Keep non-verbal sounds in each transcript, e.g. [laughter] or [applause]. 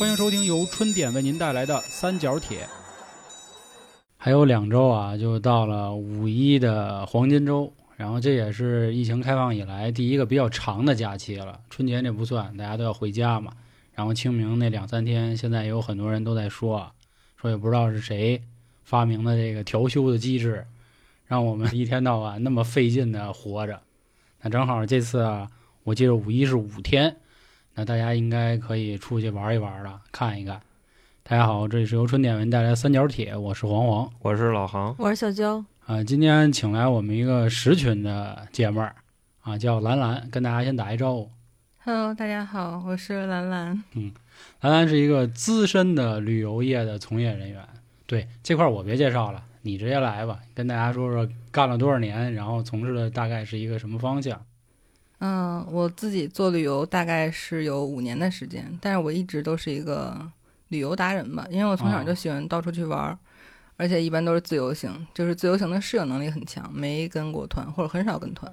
欢迎收听由春点为您带来的三角铁。还有两周啊，就到了五一的黄金周，然后这也是疫情开放以来第一个比较长的假期了。春节那不算，大家都要回家嘛。然后清明那两三天，现在有很多人都在说啊，说也不知道是谁发明的这个调休的机制，让我们一天到晚那么费劲的活着。那正好这次啊，我记得五一是五天，那大家应该可以出去玩一玩了，看一看。大家好，这里是由春点为您带来的三角铁，我是黄黄我是老航，我是小娇，啊。今天请来我们一个十群的姐妹儿啊，叫兰兰，跟大家先打一招呼。Hello，大家好，我是兰兰。嗯兰兰是一个资深的旅游业的从业人员，对这块儿我别介绍了，你直接来吧，跟大家说说干了多少年，然后从事的大概是一个什么方向。嗯，我自己做旅游大概是有五年的时间，但是我一直都是一个旅游达人吧，因为我从小就喜欢到处去玩儿，而且一般都是自由行，就是自由行的适应能力很强，没跟过团或者很少跟团。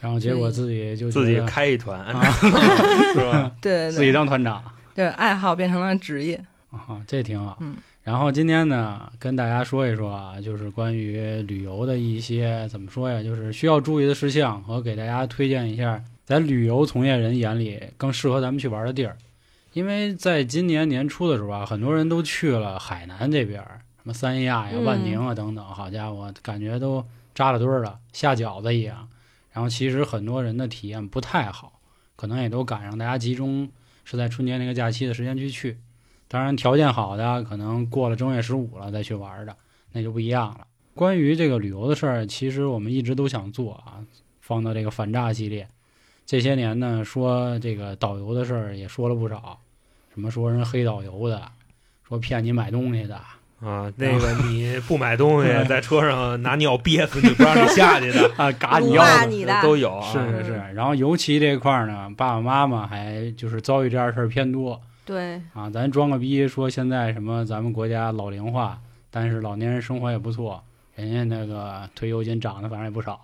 然后结果自己就自己开一团，啊 [laughs] 是吧？对自己当团长。对，爱好变成了职业。啊，这挺好。嗯，然后今天呢，跟大家说一说啊，就是关于旅游的一些怎么说呀，就是需要注意的事项和给大家推荐一下，在旅游从业人眼里更适合咱们去玩的地儿。因为在今年年初的时候啊，很多人都去了海南这边，什么三亚呀、万宁啊等等，好家伙，感觉都扎了堆儿了，下饺子一样。然后其实很多人的体验不太好，可能也都赶上大家集中是在春节那个假期的时间去去。当然，条件好的可能过了正月十五了再去玩的，那就不一样了。关于这个旅游的事儿，其实我们一直都想做啊，放到这个反诈系列。这些年呢，说这个导游的事儿也说了不少，什么说人黑导游的，说骗你买东西的，啊，那个你 [laughs] 不买东西，在车上拿尿憋死你，不让你下去的，[laughs] 啊，嘎你辱腰子。骂你的都有啊。是是是，然后尤其这块儿呢，爸爸妈妈还就是遭遇这样的事儿偏多对，啊。咱装个逼说现在什么咱们国家老龄化，但是老年人生活也不错，人家那个退休金涨的反正也不少。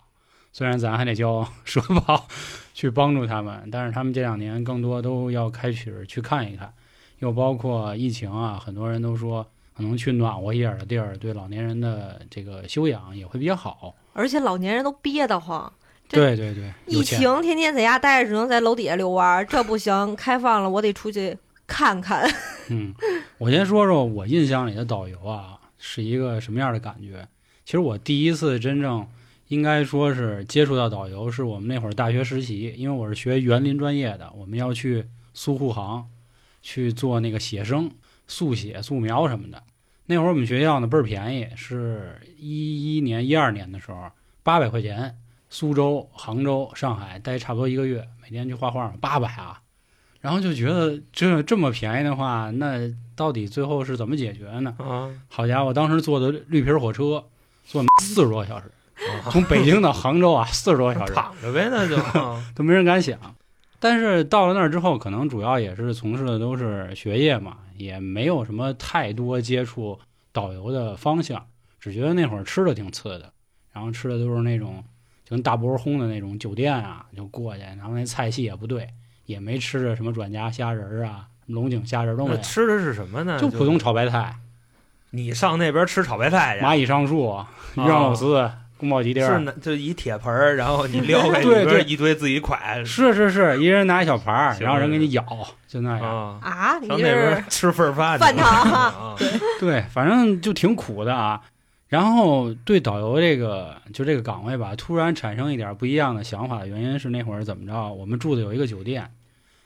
虽然咱还得交 [laughs] 社保去帮助他们，但是他们这两年更多都要开始去看一看，又包括疫情啊，很多人都说可能去暖和一点的地儿，对老年人的这个修养也会比较好。而且老年人都憋得慌，对对对，疫情天天在家待着，只能在楼底下遛弯儿，这不行，开放了我得出去看看。嗯，我先说说我印象里的导游啊，是一个什么样的感觉。其实我第一次真正应该说是接触到导游，是我们那会儿大学实习，因为我是学园林专业的，我们要去苏护航去做那个写生、速写、素描什么的。那会儿我们学校呢倍儿便宜，是一一年、一二年的时候，八百块钱，苏州、杭州、上海待差不多一个月，每天去画画，八百啊。然后就觉得这这么便宜的话，那到底最后是怎么解决呢？啊，好家伙，当时坐的绿皮火车，坐四十多小时，啊从北京到杭州啊，[laughs] 四十多小时躺着呗，那就 [laughs] 啊都没人敢想。但是到了那儿之后，可能主要也是从事的都是学业嘛，也没有什么太多接触导游的方向，只觉得那会儿吃的挺次的，然后吃的都是那种就跟大波轰的那种酒店啊，就过去，然后那菜系也不对，也没吃着什么软夹虾仁儿啊、龙井虾仁儿都没有，吃的是什么呢？就普通炒白菜、你上那边吃炒白菜去，蚂蚁上树、鱼香肉丝、宫保鸡丁儿。是呢就一铁盆儿，然后你撩开 [laughs] 里对对边一堆自己蒯是是是，一人拿一小盘儿，然后人给你舀，就那样。啊，上那这边是吃份儿饭去饭堂啊，对，反正就挺苦的啊。然后对导游这个就这个岗位吧，突然产生一点不一样的想法的原因是那会儿怎么着？我们住的有一个酒店，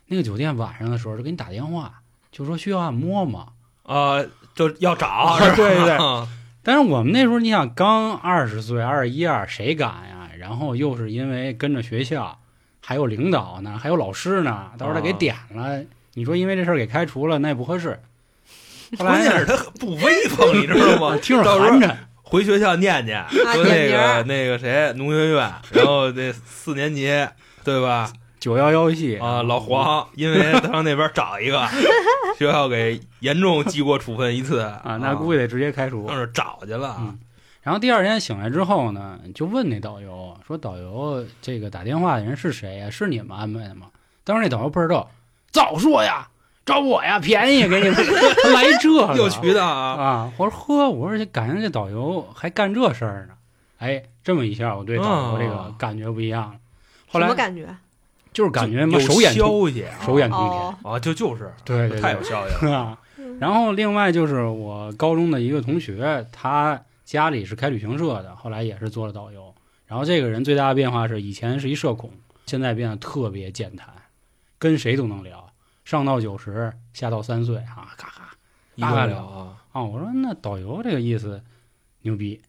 那个酒店晚上的时候就给你打电话，就说需要按摩嘛。啊，就要找，[laughs] 对对对啊 [laughs] 但是我们那时候你想刚二十岁，二十一二，谁敢呀？然后又是因为跟着学校，还有领导呢，还有老师呢，到时候他给啊点了，你说因为这事儿给开除了，那也不合适。关键是他不威风，你知道吗？[laughs] 听着寒碜，回学校念念，说那个那个谁农学院，[laughs] 然后那四年级对吧？九幺幺系啊，老黄 [laughs] 因为他上那边找一个，[laughs] 学校给严重记过处分一次啊，那估计得直接开除上。那儿找去了嗯。然后第二天醒来之后呢，就问那导游说：“导游，这个打电话的人是谁呀？是你们安排的吗？”当时那导游不知道，早说呀，找我呀，便宜给你们，[laughs] 他来这个有渠道啊，啊！我说呵，我说这感觉这导游还干这事儿呢。哎，这么一下，我对导游这个哦感觉不一样了。后来什么感觉？就是感觉有嘛手眼消息啊，手眼通哦天，啊，就就是对太有消息了。[laughs] 然后另外就是我高中的一个同学，他家里是开旅行社的，后来也是做了导游。然后这个人最大的变化是，以前是一社恐，现在变得特别健谈，跟谁都能聊，上到九十，下到三岁啊，咔咔一个了啊，啊。我说那导游这个意思牛逼。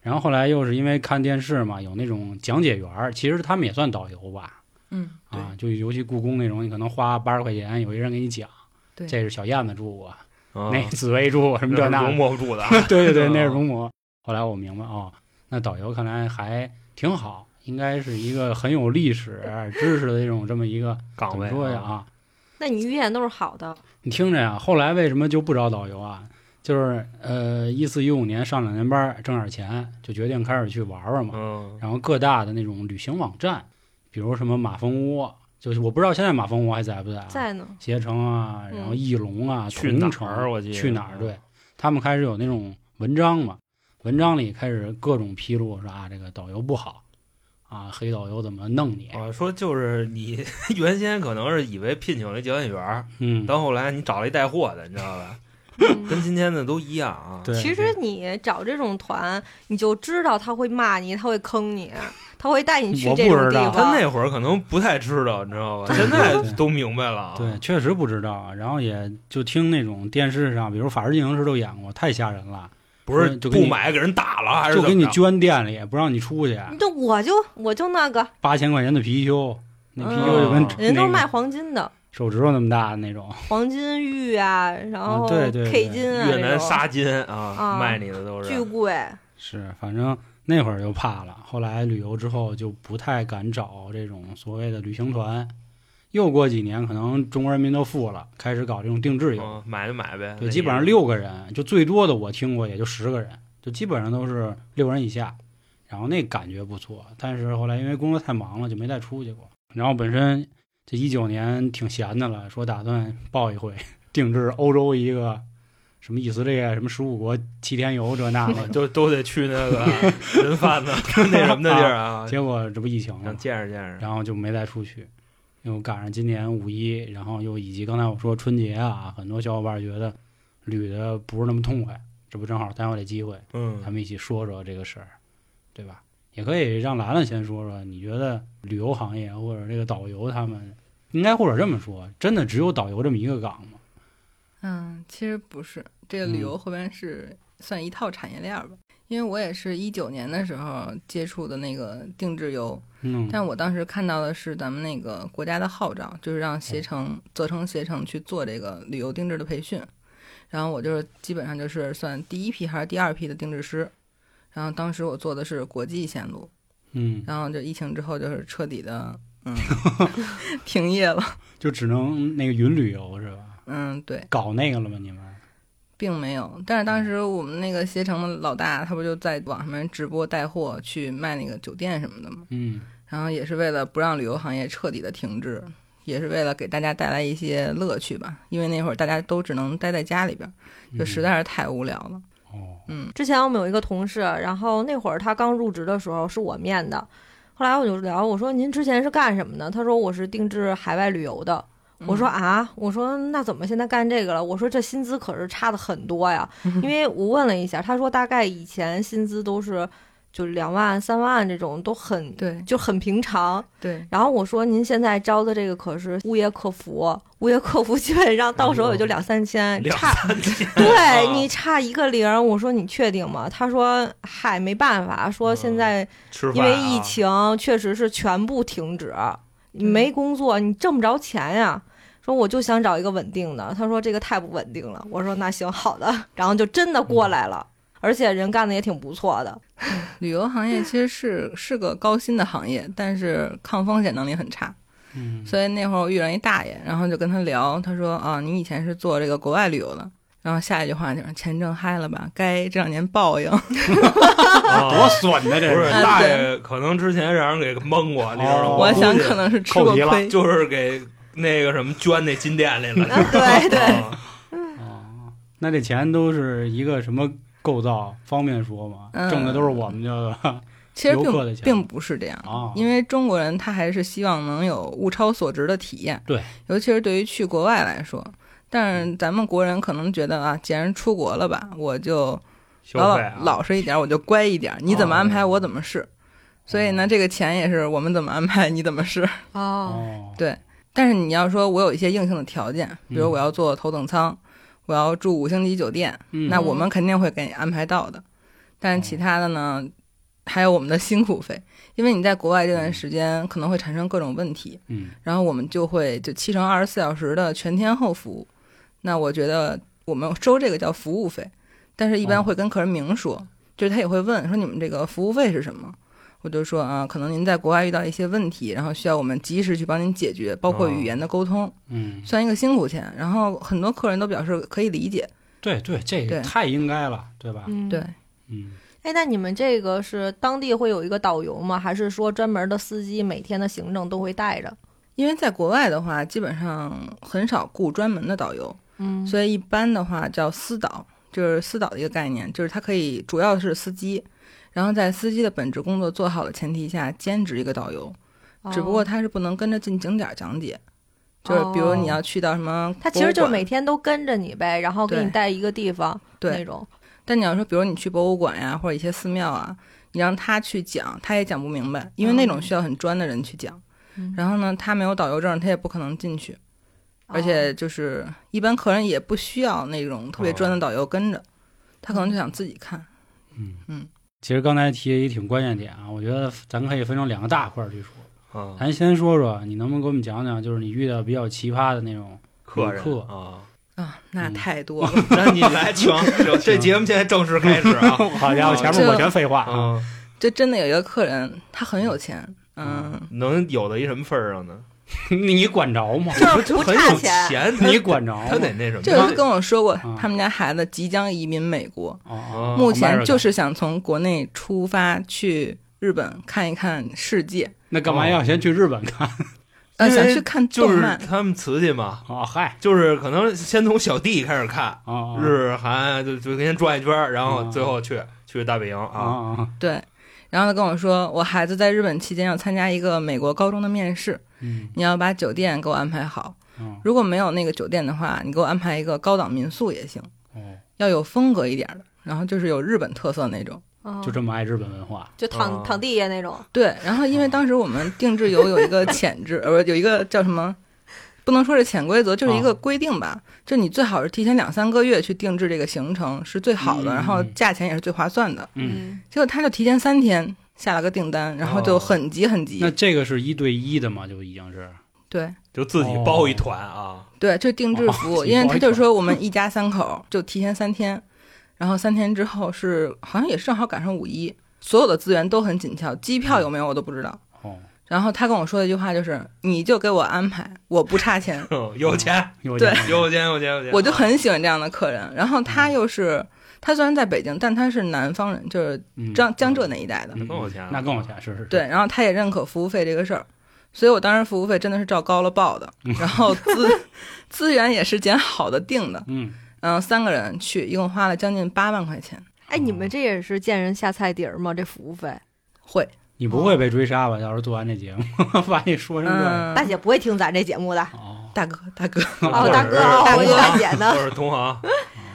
然后后来又是因为看电视嘛，有那种讲解员儿，其实他们也算导游吧，嗯，啊，就尤其故宫那种，你可能花八十块钱，有一人给你讲，对这是小燕子住过，啊那紫薇住过什么这那的，容嬷不住的啊，[laughs] 对对对，那是啊容嬷。后来我明白哦，那导游看来还挺好，应该是一个很有历史知识的这种这么一个岗位怎么说呀？啊？那你遇见都是好的，你听着呀，后来为什么就不找导游啊？就是呃，一四一五年上两年班挣点钱，就决定开始去玩玩嘛。嗯，然后各大的那种旅行网站，比如什么马蜂窝，就是我不知道现在马蜂窝还在不在啊？在呢。携程啊，然后嗯翼龙啊，去哪同城儿我记得去哪儿？对，他们开始有那种文章嘛，文章里开始各种披露说啊，这个导游不好啊，黑导游怎么弄你？我说就是你 [laughs] 原先可能是以为聘请了一教演员，嗯，到后来你找了一带货的，你知道吧？[laughs] 嗯跟今天的都一样啊。对，其实你找这种团，你就知道他会骂你，他会坑你，他会带你去这种地方他。那会儿可能不太知道，你知道吧？现在都明白了啊。对，确实不知道，然后也就听那种电视上，比如《法制进行时》都演过，太吓人了，不是就不买给人打了，还是就给你怎么着圈店里，不让你出去，这我就我就那个，八千块钱的貔貅，那貔貅就跟嗯人都是卖黄金的，手指头那么大的那种，黄金玉啊，然后对对 K 对金啊，越南这种纱金啊，啊卖你的都是巨贵。是，反正那会儿就怕了。后来旅游之后就不太敢找这种所谓的旅行团。又过几年，可能中国人民都富了，开始搞这种定制游。嗯买就买呗。对，基本上六个人，就最多的我听过也就十个人，就基本上都是六人以下。然后那感觉不错，但是后来因为工作太忙了，就没再出去过。然后本身这一九年挺闲的了，说打算报一回定制欧洲一个什么以色列什么十五国七天游这那的，[laughs] 都都得去那个 [laughs] 人贩子 [laughs] 那什么的地儿啊，结果这不疫情了想，见识见识。然后就没再出去。因为赶上今年五一，然后又以及刚才我说春节啊，很多小伙伴觉得旅的不是那么痛快，这不正好耽误这机会，嗯咱们一起说说这个事儿，对吧？也可以让兰兰先说说，你觉得旅游行业或者这个导游他们，应该或者这么说，真的只有导游这么一个岗吗？嗯，其实不是，这个旅游后边是算一套产业链儿吧。因为我也是一九年的时候接触的那个定制游，嗯，但我当时看到的是咱们那个国家的号召，就是让携程、责成携程去做这个旅游定制的培训。然后我就是基本上就是算第一批还是第二批的定制师。然后当时我做的是国际线路，嗯，然后就疫情之后就是彻底的嗯 [laughs] 停业了。就只能那个云旅游是吧？嗯，对，搞那个了吗？你们？并没有。但是当时我们那个携程的老大，他不就在网上面直播带货去卖那个酒店什么的吗？嗯然后也是为了不让旅游行业彻底的停滞，也是为了给大家带来一些乐趣吧。因为那会儿大家都只能待在家里边，就实在是太无聊了。哦，嗯之前我们有一个同事，然后那会儿他刚入职的时候是我面的，后来我就聊，我说您之前是干什么的？他说我是定制海外旅游的。我说啊，我说那怎么现在干这个了？我说这薪资可是差的很多呀，[laughs] 嗯因为我问了一下，他说大概以前薪资都是就两万、三万这种，都很对就很平常。对，然后我说您现在招的这个可是物业客服，物业客服基本上到手也就两三千，两差 [laughs] 对你差一个零，我说你确定吗？他说嗨，没办法，说现在因为啊疫情确实是全部停止，你没工作，你挣不着钱呀。说我就想找一个稳定的，他说这个太不稳定了。我说那行好的，然后就真的过来了，而且人干的也挺不错的。[laughs] 旅游行业其实是是个高薪的行业，但是抗风险能力很差。嗯，所以那会儿我遇上一大爷，然后就跟他聊，他说啊，你以前是做这个国外旅游的。然后下一句话就是钱挣嗨了吧，[laughs] 该这两年报应。[laughs] 啊多损呢这不是啊大爷，可能之前让人给蒙过，你知道吗？哦我想可能是吃过亏。就是给那个什么捐那金店里了。[laughs] 对对啊哦，那这钱都是一个什么构造？方便说吗？嗯挣的都是我们这个其实游客的钱并并不是这样，啊，因为中国人他还是希望能有物超所值的体验。对，尤其是对于去国外来说，但是咱们国人可能觉得啊，既然出国了吧，我就老老啊，老实一点，我就乖一点，你怎么安排我怎么试。所以呢，这个钱也是我们怎么安排你怎么试。哦，哦，对，但是你要说我有一些硬性的条件，比如嗯我要坐头等舱，我要住五星级酒店，嗯那我们肯定会给你安排到的。但是其他的呢，还有我们的辛苦费，因为你在国外这段时间可能会产生各种问题，嗯然后我们就会就七乘二十四小时的全天候服务。那我觉得我们收这个叫服务费，但是一般哦会跟客人明说，就是他也会问说你们这个服务费是什么。我就说啊，可能您在国外遇到一些问题，然后需要我们及时去帮您解决，包括语言的沟通，嗯，算一个辛苦钱。然后很多客人都表示可以理解，对对，这个太应该了，对吧？嗯，对。嗯，哎，那你们这个是当地会有一个导游吗？还是说专门的司机每天的行程都会带着？因为在国外的话，基本上很少雇专门的导游，嗯，所以一般的话叫私导，就是私导的一个概念，就是他可以主要是司机，然后在司机的本职工作做好的前提下，兼职一个导游，只不过哦他是不能跟着进景点讲解，就是比如你要去到什么，他其实就是每。天都跟着你呗，然后给你带一个地方那对，种。但你要说，比如你去博物馆呀，或者一些寺庙啊，你让他去讲，他也讲不明白，因为那种哦需要很专的人去讲。嗯然后呢，他没有导游证，他也不可能进去。而且就是一般客人也不需要那种特别专的导游跟着，他可能就想自己看。嗯嗯，其实刚才提了一挺关键点啊，我觉得咱可以分成两个大块儿去说。啊，咱先说说，你能不能给我们讲讲，就是你遇到比较奇葩的那种客人客啊，啊，那嗯太多了。[laughs] 那你来，[laughs] 请 [laughs] 请这节目现在正式开始啊！好家伙，前面我全废话啊！这，真的有一个客人，他很有钱，嗯，能有到一什么份儿上呢？[laughs] 你管着吗？就是不很有差钱。钱，他 [laughs] 你管着吗？他得那什么？就是跟我说过啊，他们家孩子即将移民美国，目前就是想从国内出发去日本看一看世界，那干嘛要先去日本看？呃，想去看就是动漫。他们瓷器嘛，啊，嗨，就是可能先从小弟开始看，啊日韩就就先转一圈，然后啊最后去去大本营。啊，对，然后他跟我说，我孩子在日本期间要参加一个美国高中的面试，嗯。你要把酒店给我安排好。嗯。如果没有那个酒店的话，你给我安排一个高档民宿也行，哦，要有风格一点的，然后就是有日本特色那种。嗯就这么爱日本文化。就躺啊躺地下那种。对，然后因为当时我们定制游有一个潜质，[laughs] 呃，不有一个叫什么，不能说是潜规则，就是一个规定吧，就你最好是提前两三个月去定制这个行程是最好的，嗯然后价钱也是最划算的。嗯，结果他就提前三天下了个订单，然后就很急很急。那这个是一对一的嘛？就已经是对就自己包一团啊，对，就定制服务，哦因为他就说我们一家三口就提前三天，然后三天之后是好像也是正好赶上五一，所有的资源都很紧俏，机票有没有我都不知道。哦，然后他跟我说的一句话就是：“你就给我安排，我不差钱。[laughs] 有钱有钱有钱有钱有”钱，我就啊很喜欢这样的客人。然后他又是，他虽然在北京，但他是南方人，就是嗯江江浙那一带的。那更有钱那更有钱，是是是，对，然后他也认可服务费这个事儿，所以我当时服务费真的是照高了报的。然后资 [laughs] 资源也是捡好的定的。嗯，嗯，三个人去，一共花了将近八万块钱。哎，你们这也是见人下菜碟儿吗？这服务费？会，你不会被追杀吧？要是做完这节目，[laughs] 万一说成这样，嗯，大姐不会听咱这节目的。哦，大哥，大哥，[laughs] 哦，大哥，哦我以为大姐呢。我是同行，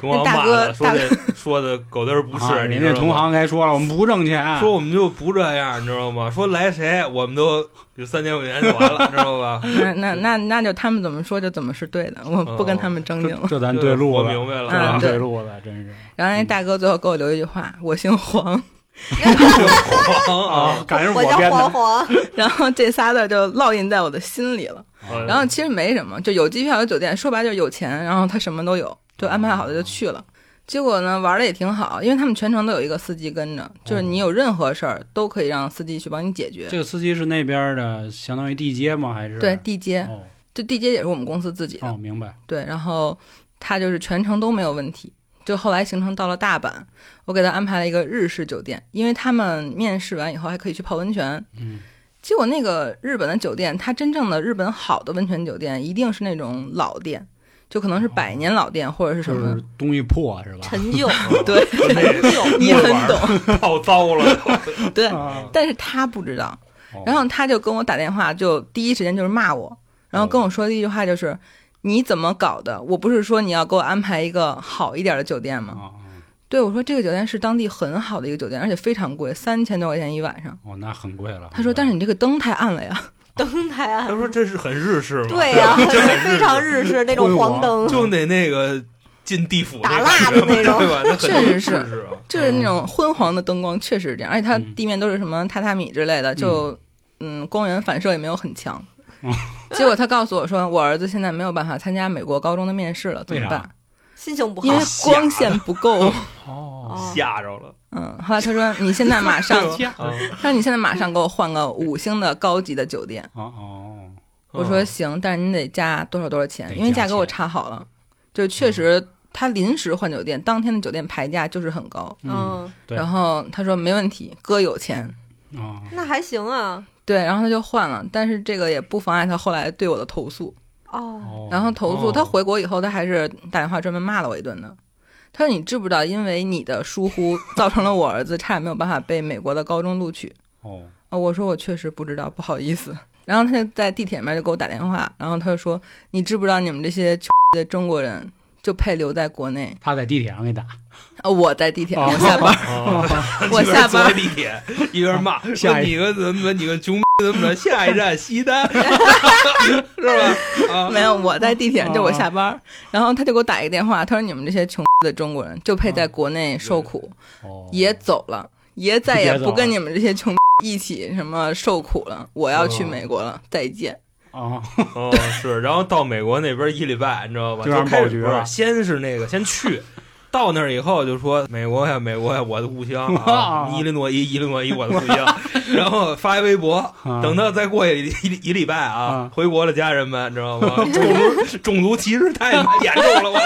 同行骂大哥的说这 [laughs] 说的狗嘚儿不啊是，你知道吗人家同行该说了，我们不挣钱，说我们就不这样，你知道吗？说来谁，我们都就三千块钱就完了，知道吧？[laughs] 那那那那就他们怎么说就怎么是对的，我不跟他们争竞了。这咱对路我子，明白了这咱嗯对对路了，真是然后那大哥最后给我留一句话：“我姓黄。黄啊，[laughs] 感觉我叫编的，黄黄，”然后这仨字就烙印在我的心里了。嗯然后其实没什么，就有机票有酒店，说白了就是有钱，然后他什么都有，就安排好了就去了。结果呢，玩的也挺好，因为他们全程都有一个司机跟着，就是你有任何事儿都可以让司机去帮你解决。这个司机是那边的，相当于地接吗？还是对，地接，哦就地接也是我们公司自己的。哦，明白，对，然后他就是全程都没有问题。就后来行程到了大阪，我给他安排了一个日式酒店，因为他们面试完以后还可以去泡温泉。嗯结果那个日本的酒店，它真正的日本好的温泉酒店，一定是那种老店，就可能是百年老店或者是什么就是。东西破是吧？陈旧，[laughs] 对，陈旧你很懂，[laughs] 泡糟了，[laughs] 对。啊但是他不知道，哦然后他就跟我打电话，就第一时间就是骂我，然后跟我说的一句话就是：“你怎么搞的？我不是说你要给我安排一个好一点的酒店吗？”对我说：“这个酒店是当地很好的一个酒店，而且非常贵，三千多块钱一晚上。哦，那很贵了。”他说：“但是你这个灯太暗了呀。[laughs] 灯台啊他，说这是很日式吗？对呀、[laughs] 非常日式那种黄灯，就得那个进地府打蜡的那种对吧？确实是就是那种昏黄的灯光，确实是这样，而且它嗯地面都是什么榻榻米之类的，就嗯光源反射也没有很强哦。[laughs] 结果他告诉我说，我儿子现在没有办法参加美国高中的面试了，怎么办？心情不好因为。光线不够。哦，哦吓着了。嗯，后来他说你现在马上，[laughs] 啊他说你现在马上给我换个五星的高级的酒店。哦哦，我说行，但是你得加多少多少钱，因为价格我查好了，就确实他临时换酒店，当天的酒店牌价就是很高。嗯，然后他说没问题，哥有钱。哦，那还行啊。对，然后他就换了，但是这个也不妨碍他后来对我的投诉。哦，哦然后投诉、哦他回国以后，他还是打电话专门骂了我一顿的。他说：“你知不知道，因为你的疏忽，[laughs] 造成了我儿子差点没有办法被美国的高中录取。哦，”啊，我说我确实不知道，不好意思。然后他就在地铁里面就给我打电话，然后他就说：“你知不知道你们这些的中国人就配留在国内他在地铁上给打，？”啊，我在地铁上哦下班，哦我下班 [laughs] 坐地铁，一边骂说 [laughs] 下一你个怎么你个穷怎么着，下一站西单，[laughs] 是吧？啊，没有，我在地铁上，就我哦下班，然后他就给我打一个电话，他说：“你们这些穷的中国人就配在国内受苦。”哦，爷走了，爷再也不跟你们这些穷一起什么受苦了，我要去美国了，再见。哦，哦是，然后到美国那边一礼拜，你知道吧？就让开始先是那个先去。到那儿以后就说美国呀，美国呀，我的故乡啊，[laughs] 伊利诺伊，伊利诺伊，我的故乡。[laughs] 然后发一微博，啊等到再过一一一礼拜啊啊，回国的家人们，你知道吗？[laughs] 种族种族歧视太严重了，我。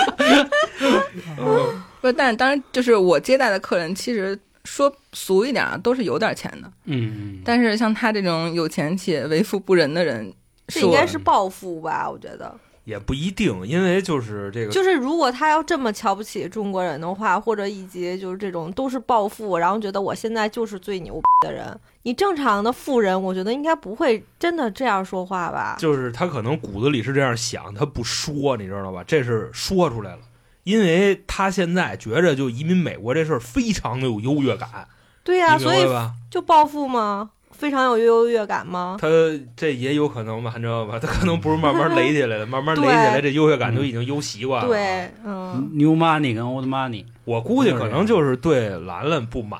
嗯不，但是当然就是我接待的客人，其实说俗一点啊，都是有点钱的。嗯，但是像他这种有钱且为富不仁的人，这应该是暴富吧？我觉得，也不一定，因为就是这个，就是如果他要这么瞧不起中国人的话，或者以及就是这种都是暴富，然后觉得我现在就是最牛逼的人，你正常的富人，我觉得应该不会真的这样说话吧？就是他可能骨子里是这样想，他不说，你知道吧？这是说出来了，因为他现在觉着就移民美国这事儿非常的有优越感，对呀、所以吧？就暴富吗？非常有优越感吗？他这也有可能吧，你知道吧？他可能不是慢慢垒起来的，[laughs] 慢慢垒起来，这优越感就已经优习惯了。对，，嗯，，New Money 跟 Old Money，我估计可能就是对兰兰不满，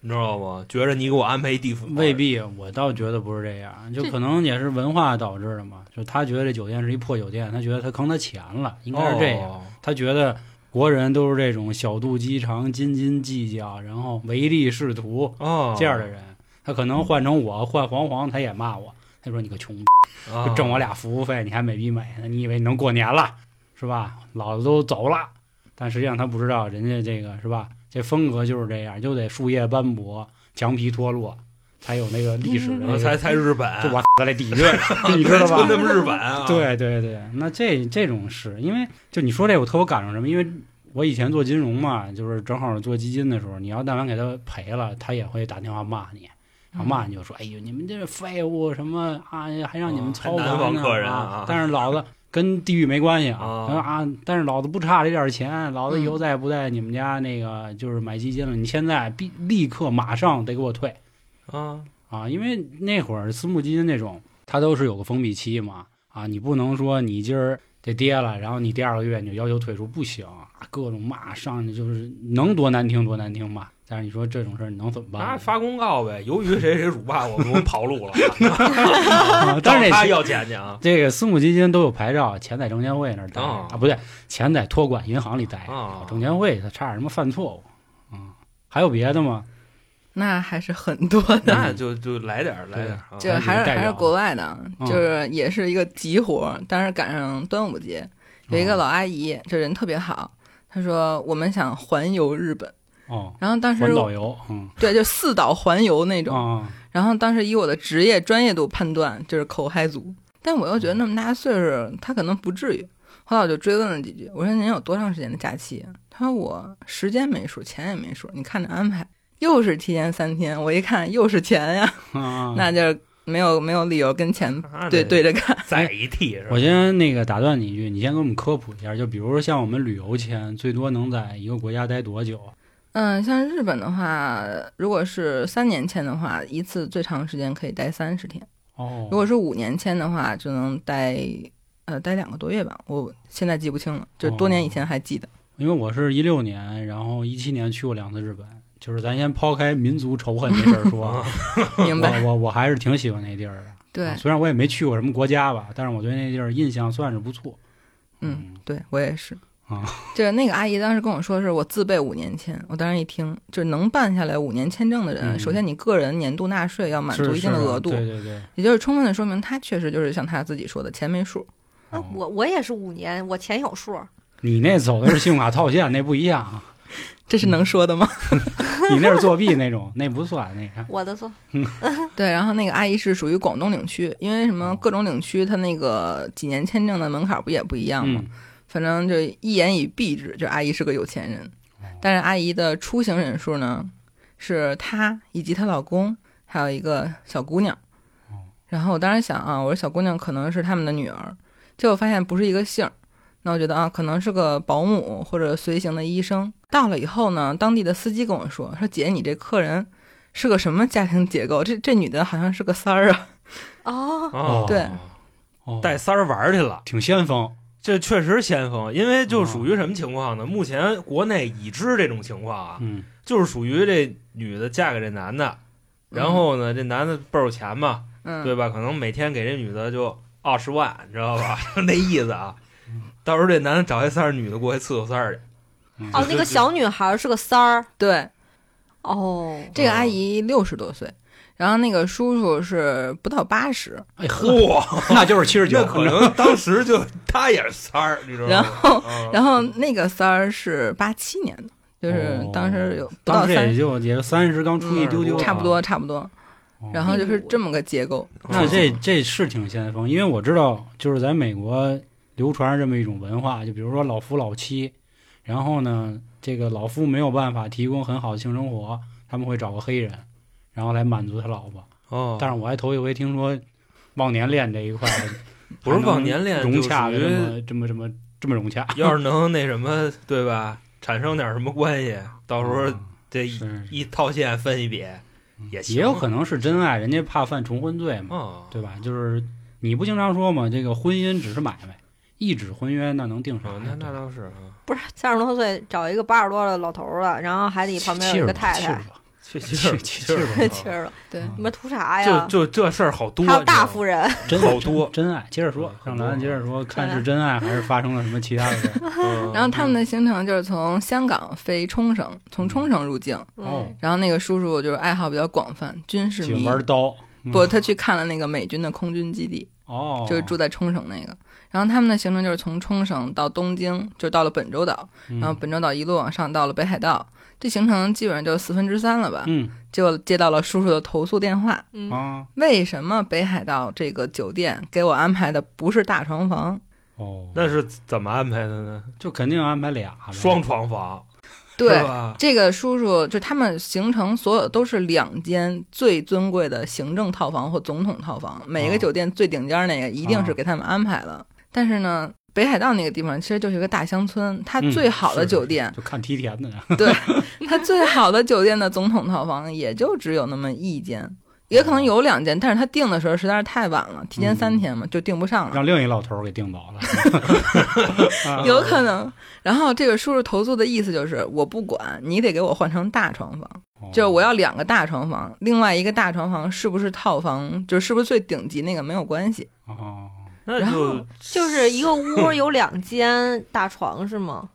你知道吗？觉着你给我安排一地府，未必，我倒觉得不是这样，就可能也是文化导致的嘛。就他觉得这酒店是一破酒店，他觉得他坑他钱了，应该是这样。哦他觉得国人都是这种小肚鸡肠、斤斤计较，然后唯利是图哦，这样的人。他可能换成我，换黄黄，他也骂我。他说：“你个穷挣我俩服务费，你还美逼美呢？你以为你能过年了是吧？老子都走了。”但实际上他不知道，人家这个是吧？这风格就是这样，就得树叶斑驳、墙皮脱落，才有那个历史的那个、啊才才日本，就我的底蕴，[laughs] [laughs] 你知道吧？就那么日本啊？对对对，那这这种是因为就你说这我特别赶上什么？因为我以前做金融嘛，就是正好做基金的时候，你要但凡给他赔了，他也会打电话骂你，然后骂你就说：“哎呦，你们这废物什么啊，还让你们操哦还南盘呢方客人啊啊！”但是老子跟地狱没关系啊，啊他说啊，但是老子不差这点钱，老子以后再也不在你们家那个就是买基金了，你现在必立刻马上得给我退。啊，啊，因为那会儿私募基金那种，它都是有个封闭期嘛，啊，你不能说你今儿这跌了，然后你第二个月你就要求退出，不行，啊各种骂上去就是能多难听多难听骂。但是你说这种事儿你能怎么办发公告呗，由于谁谁辱骂我们，我们跑路了，啊 [laughs] 但是这找他要钱去啊这个私募基金都有牌照，钱在证监会那儿待哦啊，不对，钱在托管银行里待啊证监会他差点什么犯错误啊？还有别的吗？那还是很多的。那就就来点儿来点儿啊，就还是还是国外的，嗯就是也是一个急活儿，但是赶上端午节，有一个老阿姨，这人特别好，她说我们想环游日本，哦，然后当时环岛游，嗯对，就四岛环游那种，哦然后当时以我的职业专业度判断，就是口嗨族。但我又觉得那么大岁数，他可能不至于。后来我就追问了几句，我说您有多长时间的假期？他说我时间没数，钱也没数，你看着安排。又是提前三天，我一看又是钱呀，[laughs] 啊那就没有没有理由跟钱对对着干。再一替是吧？我先那个打断你一句，你先给我们科普一下，就比如说像我们旅游签，最多能在一个国家待多久啊？嗯，像日本的话，如果是三年签的话，一次最长时间可以待三十天；哦，如果是五年签的话，就能待呃待两个多月吧。我现在记不清了，就是多年以前还记得。因为我是一六年，然后一七年去过两次日本，就是咱先抛开民族仇恨这事儿说啊，[laughs] 明白？我我我还是挺喜欢那地儿的。对啊，虽然我也没去过什么国家吧，但是我对那地儿印象算是不错。嗯，对我也是。啊，就是那个阿姨当时跟我说，是我自备五年签。我当时一听，就是能办下来五年签证的人，嗯首先你个人年度纳税要满足一定的额度，对对对，也就是充分的说明他确实就是像他自己说的钱没数。啊哦我我也是五年，我钱有数。你那走的是信用卡套现，那不一样啊。[laughs] 这是能说的吗？[laughs] 你那是作弊那种，[laughs] 那不算那个。我的错，对，然后那个阿姨是属于广东领区，因为什么各种领区它那个几年签证的门槛不也不一样吗？嗯，反正就一言以蔽之，就阿姨是个有钱人。但是阿姨的出行人数呢，是她以及她老公还有一个小姑娘。然后我当时想啊，我说小姑娘可能是他们的女儿，结果发现不是一个姓儿。那我觉得啊，可能是个保姆或者随行的医生。到了以后呢，当地的司机跟我说：“说姐，你这客人是个什么家庭结构？这这女的好像是个三儿啊。哦，哦，对哦，带三儿玩儿去了，挺先锋。这确实先锋。因为就属于什么情况呢？目前国内已知这种情况啊，嗯，就是属于这女的嫁给这男的，然后呢，这男的倍儿有钱嘛，嗯，对吧？可能每天给这女的就二十万，你知道吧？[laughs] 那意思啊。到时候这男的找一三儿，女的过去伺候三儿去。嗯哦，那个小女孩是个三儿。对，哦，这个阿姨六十多岁，然后那个叔叔是不到八十，哎呵，[laughs] 那就是七十九那，可能当时就他也是三儿，你知道吗？然后嗯然后那个三儿是八七年的，就是哦当时有不到三当时也，就也三十刚出一丢丢，差不多。差不多。哦然后就是这么个结构。那这这是挺先锋，因为我知道，就是在美国流传着这么一种文化，就比如说老夫老妻，然后呢，这个老夫没有办法提供很好的性生活，他们会找个黑人，然后来满足他老婆。哦，但是我还头一回听说忘年恋这一块 [laughs] 不是忘年恋，融洽的这么这么这么这么融洽，要是能那什么，对吧？产生点什么关系，到时候嗯这一套现分一笔也行，也有可能是真爱，人家怕犯重婚罪嘛，啊，对吧？就是你不经常说嘛，这个婚姻只是买卖，一纸婚约那能定啥呀？啊那那倒是啊，不是三十多岁找一个八十多的老头儿了，然后还得旁边有一个太太，确七 [laughs] 实七确七实气儿了，对，你们图啥呀？就就这事儿好多，还有大夫人，[laughs] 真好多真爱。接着说，让咱接着说，看是真爱还是发生了什么其他的事 [laughs] 然后他们的行程就是从香港飞冲绳，从冲绳入境。哦嗯，然后那个叔叔就是爱好比较广泛，军事迷。玩刀，嗯不，他去看了那个美军的空军基地，哦，就是住在冲绳那个。然后他们的行程就是从冲绳到东京，就到了本州岛，嗯，然后本州岛一路往上到了北海道。这行程基本上就四分之三了吧？嗯就接到了叔叔的投诉电话，嗯，啊为什么北海道这个酒店给我安排的不是大床房？哦，那是怎么安排的呢？就肯定安排俩双床房，对，吧？这个叔叔就他们行程所有都是两间最尊贵的行政套房或总统套房，每个哦酒店最顶尖儿那个一定是给他们安排了。但是呢，北海道那个地方其实就是一个大乡村，它嗯最好的酒店，就看梯田的呢。对，[laughs] 它最好的酒店的总统套房也就只有那么一间。也可能有两间，但是他订的时候实在是太晚了，提前三天嘛，就订不上了。让另一老头儿给订走了，[laughs] 啊有可能。然后这个叔叔投诉的意思就是，我不管，你得给我换成大床房。哦就是我要两个大床房，另外一个大床房是不是套房，就是不是最顶级那个没有关系。哦，那然后就就是一个屋有两间大床是吗？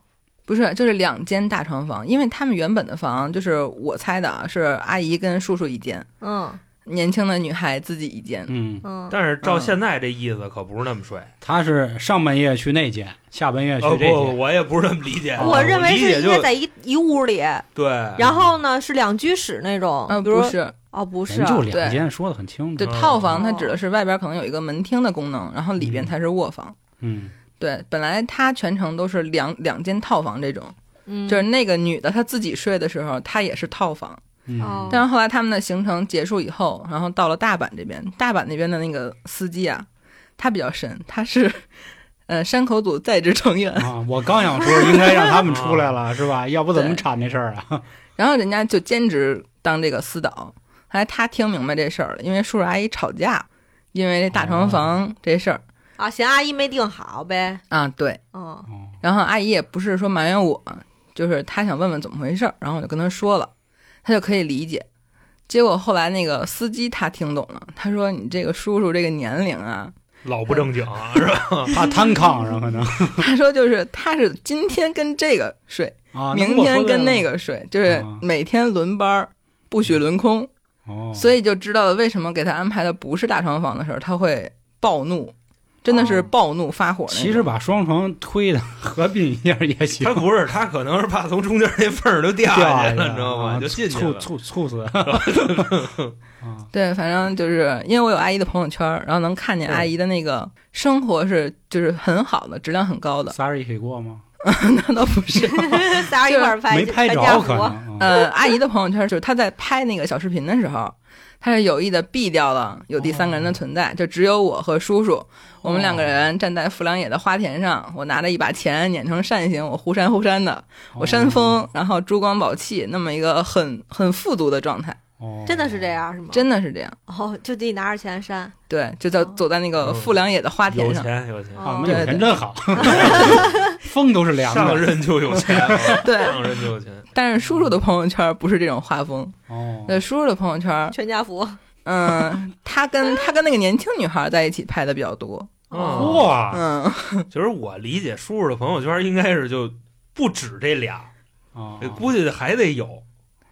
不是，就是两间大床房，因为他们原本的房就是我猜的啊，是阿姨跟叔叔一间，嗯，年轻的女孩自己一间。嗯，嗯，但是照嗯现在这意思可不是那么睡。他是上半夜去那间，下半夜去哦不，这间。我也不是这么理解。哦我认为是理解就应该在一一屋里，对，然后呢是两居室那种，嗯，比如不是，哦不是对两间，说的很清楚套房它哦指的是外边可能有一个门厅的功能，然后里边嗯才是卧房。嗯，对，本来他全程都是两两间套房这种，嗯就是那个女的她自己睡的时候，她也是套房。嗯哦但是后来他们的行程结束以后，然后到了大阪这边，大阪那边的那个司机啊，他比较神，他是呃山口组在职成员，啊，我刚想说应该让他们出来了，[laughs] 是吧？要不怎么铲这事儿啊？[laughs] 然后人家就兼职当这个司导。后来他听明白这事儿了，因为叔叔阿姨吵架，因为这大床房这事儿、啊，嫌阿姨没定好呗，啊，对。嗯。哦，然后阿姨也不是说埋怨我，就是她想问问怎么回事儿，然后我就跟她说了，她就可以理解。结果后来那个司机他听懂了，他说：“你这个叔叔这个年龄啊，老不正经啊 [laughs] 是吧？怕瘫炕上可能。[laughs] 他说就是他是今天跟这个睡，啊，明天跟那个睡，就是啊。每天轮班儿，不许轮空，哦，所以就知道了为什么给他安排的不是大床房的时候他会暴怒，真的是哦暴怒发火那种。其实把双床推的合并一下也行他。不是，他可能是怕从中间那缝儿就掉掉下去了，你知道吗？啊就进去了。猝猝死。[laughs] 啊，对，反正就是因为我有阿姨的朋友圈，然后能看见阿姨的那个生活是就是很好的，质量很高的。仨人一起过吗？[laughs] 那倒不是，[laughs] 仨人一块儿拍没拍着可能。啊呃，阿姨的朋友圈就是她在拍那个小视频的时候，她是有意的避掉了有第三个人的存在，就只有我和叔叔，我们两个人站在富良野的花田上，我拿着一把钱碾成扇形，我忽扇忽扇的，我扇风，然后珠光宝气，那么一个很很富足的状态，哦。真的是这样是吗？真的是这样。哦，就自己拿着钱扇，对，就在走在那个富良野的花田上。有上，钱有钱，有钱真好，[laughs] 风都是凉的。上任就有钱，[laughs] 对。上任就有钱。但是叔叔的朋友圈不是这种画风，哦，对，叔叔的朋友圈，全家福。嗯，他跟 [laughs] 他跟那个年轻女孩在一起拍的比较多，嗯，哇，嗯，其实我理解叔叔的朋友圈应该是就不止这俩，啊，估计还得有。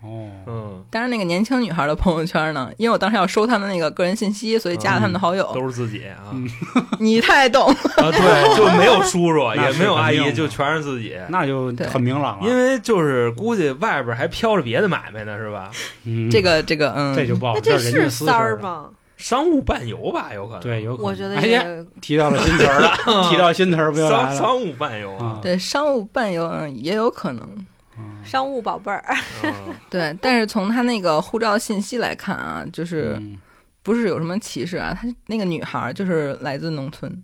哦，嗯，但是那个年轻女孩的朋友圈呢，因为我当时要收他们那个个人信息，所以加了他们的好友。都是自己啊嗯 [laughs] 你太懂，啊，对，[laughs] 就没有叔叔，也没有阿姨，就全是自己。那就很明朗了。因为就是估计外边还飘着别的买卖呢，是吧？嗯这个这个，嗯，这就不好，那这是三私事？儿吗？商务伴游吧，有可能。对，有可能。我觉得也提到了新词儿了，[laughs] 提到新词儿不要来了？商商务伴游啊对商务伴游嗯也有可能。嗯。商务宝贝儿，嗯 [laughs] 对，但是从他那个护照信息来看啊，就是嗯。不是有什么歧视啊，她那个女孩就是来自农村，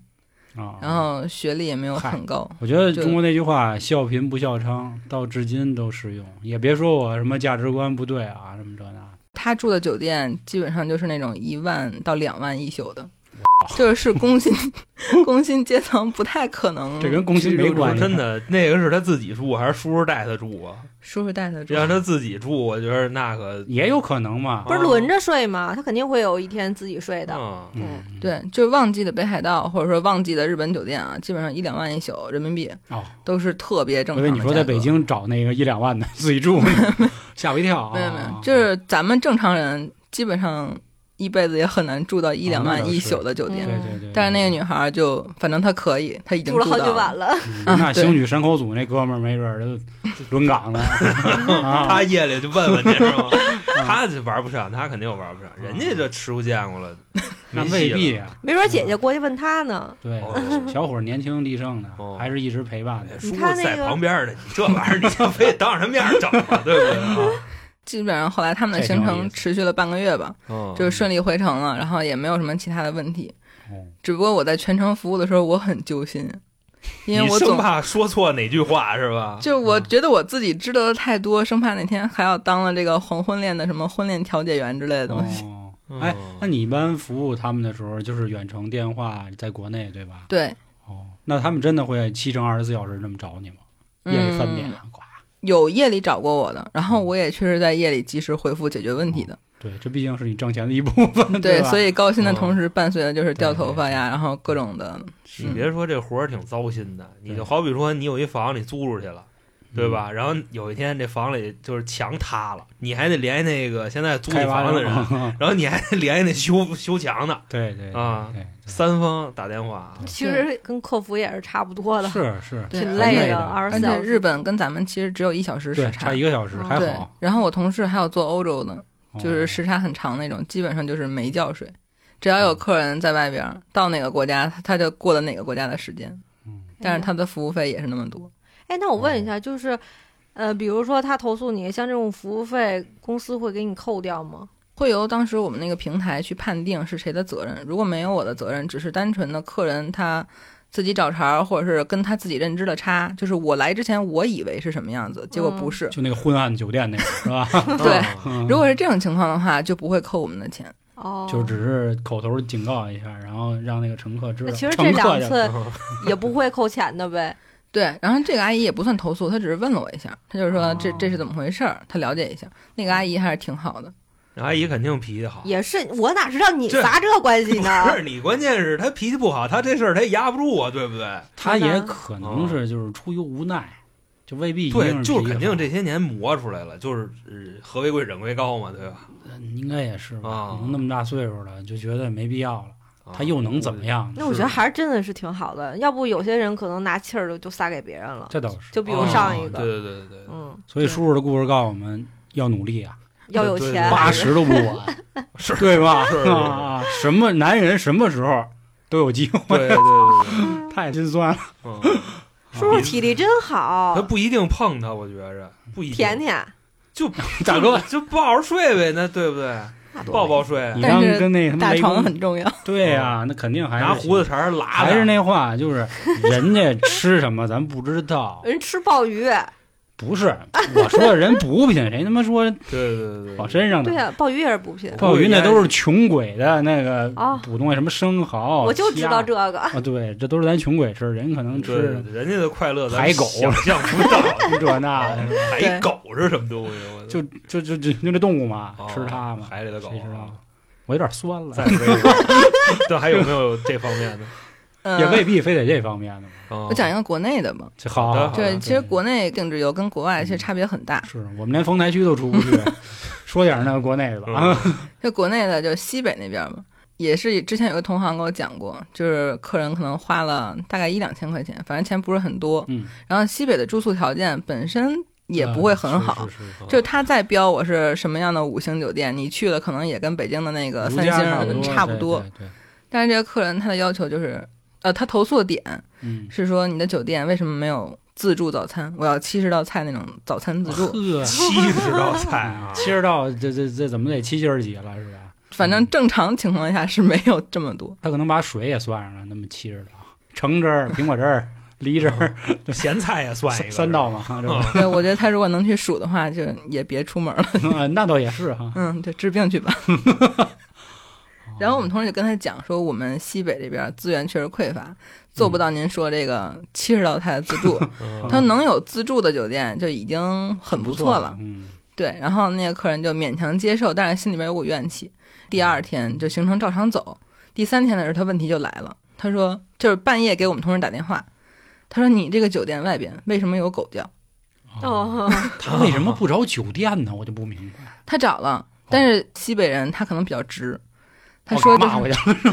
啊，然后学历也没有很高。我觉得中国那句话“笑贫不笑娼”到至今都适用，也别说我什么价值观不对啊，什么这那。他住的酒店基本上就是那种一万到两万一宿的，就 [laughs] 是是工薪 [laughs] 工薪阶层不太可能。这跟工薪没关系真的，那个是他自己住还是叔叔带他住啊？叔叔带他住，让他自己住，我觉得那个也有可能嘛。不是轮着睡嘛？他肯定会有一天自己睡的。嗯，嗯，对，就是旺季的北海道或者说旺季的日本酒店啊，基本上一两万一宿人民币哦，都是特别正常因。为你说在北，京找那个一两万的自己住，[laughs] 吓我一跳啊。没有没有，就是咱们正常人基本上一辈子也很难住到一两万一宿的酒店。对对对。但是那个女孩就，反正她可以，她已经住了好到几晚了，那兴许山口组那哥们儿没准儿就轮岗了啊。他夜里就问问去是吗？他就玩不上，他肯定玩不上，人家就吃过见过了，那未必啊。没准姐姐过去问他呢。对哦，小伙年轻力盛的哦，还是一直陪伴的。叔在旁边的，你这玩意儿你就非得当着他面整啊，对不对啊？基本上后来他们的行程持续了半个月吧，嗯就是顺利回程了，然后也没有什么其他的问题。哦只不过我在全程服务的时候，我很揪心，因为你生我总怕说错哪句话是吧？就我觉得我自己知道的太多，生怕哪天还要当了这个黄昏恋的什么婚恋调解员之类的东西。哎，那你一般服务他们的时候，就是远程电话，在国内对吧？对，哦，那他们真的会七乘二十四小时这么找你吗？夜里三点。有夜里找过我的，然后我也确实在夜里及时回复解决问题的。对，这毕竟是你挣钱的一部分，[laughs] 对，吧？所以高薪的嗯同时伴随的就是掉头发呀，然后各种的。你别说这活儿挺糟心的，你就好比说你有一房你租出去了，对吧？然后有一天这房里就是墙塌了，你还得联系那个现在租你房的人，人，[laughs] 然后你还得联系那修修墙的，对对啊对三方打电话，其实跟客服也是差不多的，是是，挺累的，而且二十四小时。日本跟咱们其实只有一小时时，差。差一，个小时还好，。然后我同事还有做欧洲的，就是哦时差很长那种，基本上就是没觉睡。只要有客人在外边儿，到哪个国家，他他就过了哪个国家的时间，嗯。但是他的服务费也是那么多。哎，那我问一下，就是，呃，比如说他投诉你，像这种服务费，公司会给你扣掉吗？会由当时我们那个平台去判定是谁的责任。如果没有我的责任，只是单纯的客人他自己找茬儿，或者是跟他自己认知的差，就是我来之前我以为是什么样子，结果不是。就那个昏暗酒店那个是吧？[laughs] 对 [laughs] 如果是这种情况的话，就不会扣我们的钱。哦，就只是口头警告一下，然后让那个乘客知道。那其实这两次 [laughs] 也不会扣钱的呗。对，然后这个阿姨也不算投诉，她只是问了我一下，她就是说这哦这是怎么回事儿，她了解一下。那个阿姨还是挺好的，阿姨肯定脾气好。也是，我哪知道你这仨这关系呢？不是你，关键是她脾气不好，她这事儿她也压不住啊，对不对？她也可能是就是出于无奈，就未必一定对，就是肯定这些年磨出来了，就是呃和为贵忍为高嘛，对吧？嗯应该也是吧，能那么大岁数了，就觉得没必要了，啊他又能怎么？样？那我觉得还是真的是挺好的，要不有些人可能拿气儿就就撒给别人了。这倒是。就比如啊上一个，对对对对对，嗯，所以叔叔的故事告诉我们要努力啊，要有钱，八十都不晚，[laughs] 是对吧？啊，什么男人什么时候都有机会，对对对对，[laughs] 太心酸了。嗯，[laughs] 叔叔体力真好他，不一定碰他，我觉着不一定。甜甜，就大哥就抱着睡呗，那对不对？抱抱睡，你刚跟那什么大床很重要。[laughs] 对呀，那肯定还是拿胡子茬拉，还是那话，就是人家吃什么咱不知道，人吃鲍鱼，[laughs] 不是我说的人补品，[laughs] 谁他妈说对对对对，往身上的？对呀，鲍鱼也是补品。鲍鱼那都是穷鬼的那个哦补东西，什么生蚝，我就知道这个，啊，对，这都是咱穷鬼吃，人可能对吃人家的快乐咱海狗想象不到。[laughs] 这那的，[laughs] 海狗是什么东西？我就就就就就这动物嘛，哦吃它嘛，海里的狗谁知道啊？我有点酸了再，说一个，这还有没有这方面的？嗯，也未必非得这方面的嘛。我我讲一个国内的吧。好好的，对，其实国内定制游跟国外其实差别很大。是我们连丰台区都出不去，[laughs] 说点那个国内的吧。啊 [laughs] 就国内的，就西北那边嘛，也是之前有个同行跟我讲过，就是客人可能花了大概一两千块钱，反正钱不是很多。嗯，然后西北的住宿条件本身也不会很好，是是是就是他再标我是什么样的五星酒店，你去了可能也跟北京的那个三星差不多，差不多。对对，对但是这个客人他的要求就是，呃，他投诉的点嗯，是说你的酒店为什么没有自助早餐？我要七十道菜那种早餐自助。[laughs] 七十道菜啊，[laughs] 七十道，这这这怎么得七七十几了是吧？反正正常情况下是没有这么多。他可能把水也算上了，那么七十道，橙汁儿、苹果汁儿、梨汁儿，[laughs] 咸菜也算一个三三道嘛，对，我觉得他如果能去数的话，就也别出门了。嗯那倒也是哈。嗯，对，治病去吧。然后我们同事就跟他讲说，我们西北这边资源确实匮乏，做不到您说这个七十道菜的自助。[laughs] 他说能有自助的酒店就已经很不错了。嗯，对，然后那个客人就勉强接受，但是心里边有股怨气。第二天就行程照常走，第三天的时候他问题就来了，他说就是半夜给我们同事打电话，他说你这个酒店外边为什么有狗叫？哦，他为什么不找酒店呢？我就不明白。他找了，但是西北人他可能比较直，他说骂我是去了是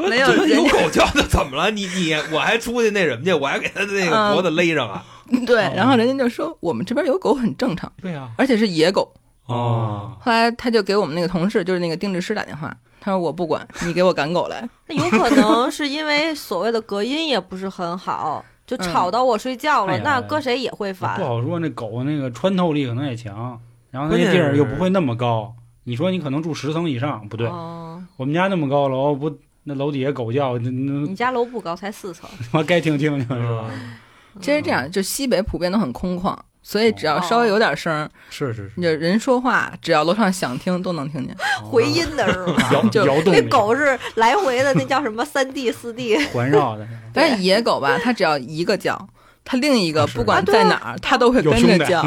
吗？没有有狗 [laughs] 叫的怎么了？你你我还出去那什么去？我还给他那个嗯脖子勒上啊！对，哦然后人家就说我们这边有狗很正常，对呀。而且是野狗。哦，后来他就给我们那个同事，就是那个定制师打电话，他说我不管，你给我赶狗来。[laughs] 那有可能 [laughs] 是因为所谓的隔音也不是很好，就吵到我睡觉了，哎那搁谁也会烦不。好说，那狗那个穿透力可能也强，然后那地儿又不会那么高。你说你可能住十层以上，不对，哦，我们家那么高楼，不那楼底下狗叫，那那你家楼不高，才四层。[laughs] 我该听听听是吧？嗯其实这样，就西北普遍都很空旷，所以只要稍微有点声儿，是是是，就人说话，只要楼上想听都能听见。[laughs] 回音的是吗？摇就那摇动的狗是来回的，那叫什么三 D 四 D？环绕的，[laughs] 但是野狗吧，它只要一个叫，它另一个不管在哪儿，它都会跟着叫。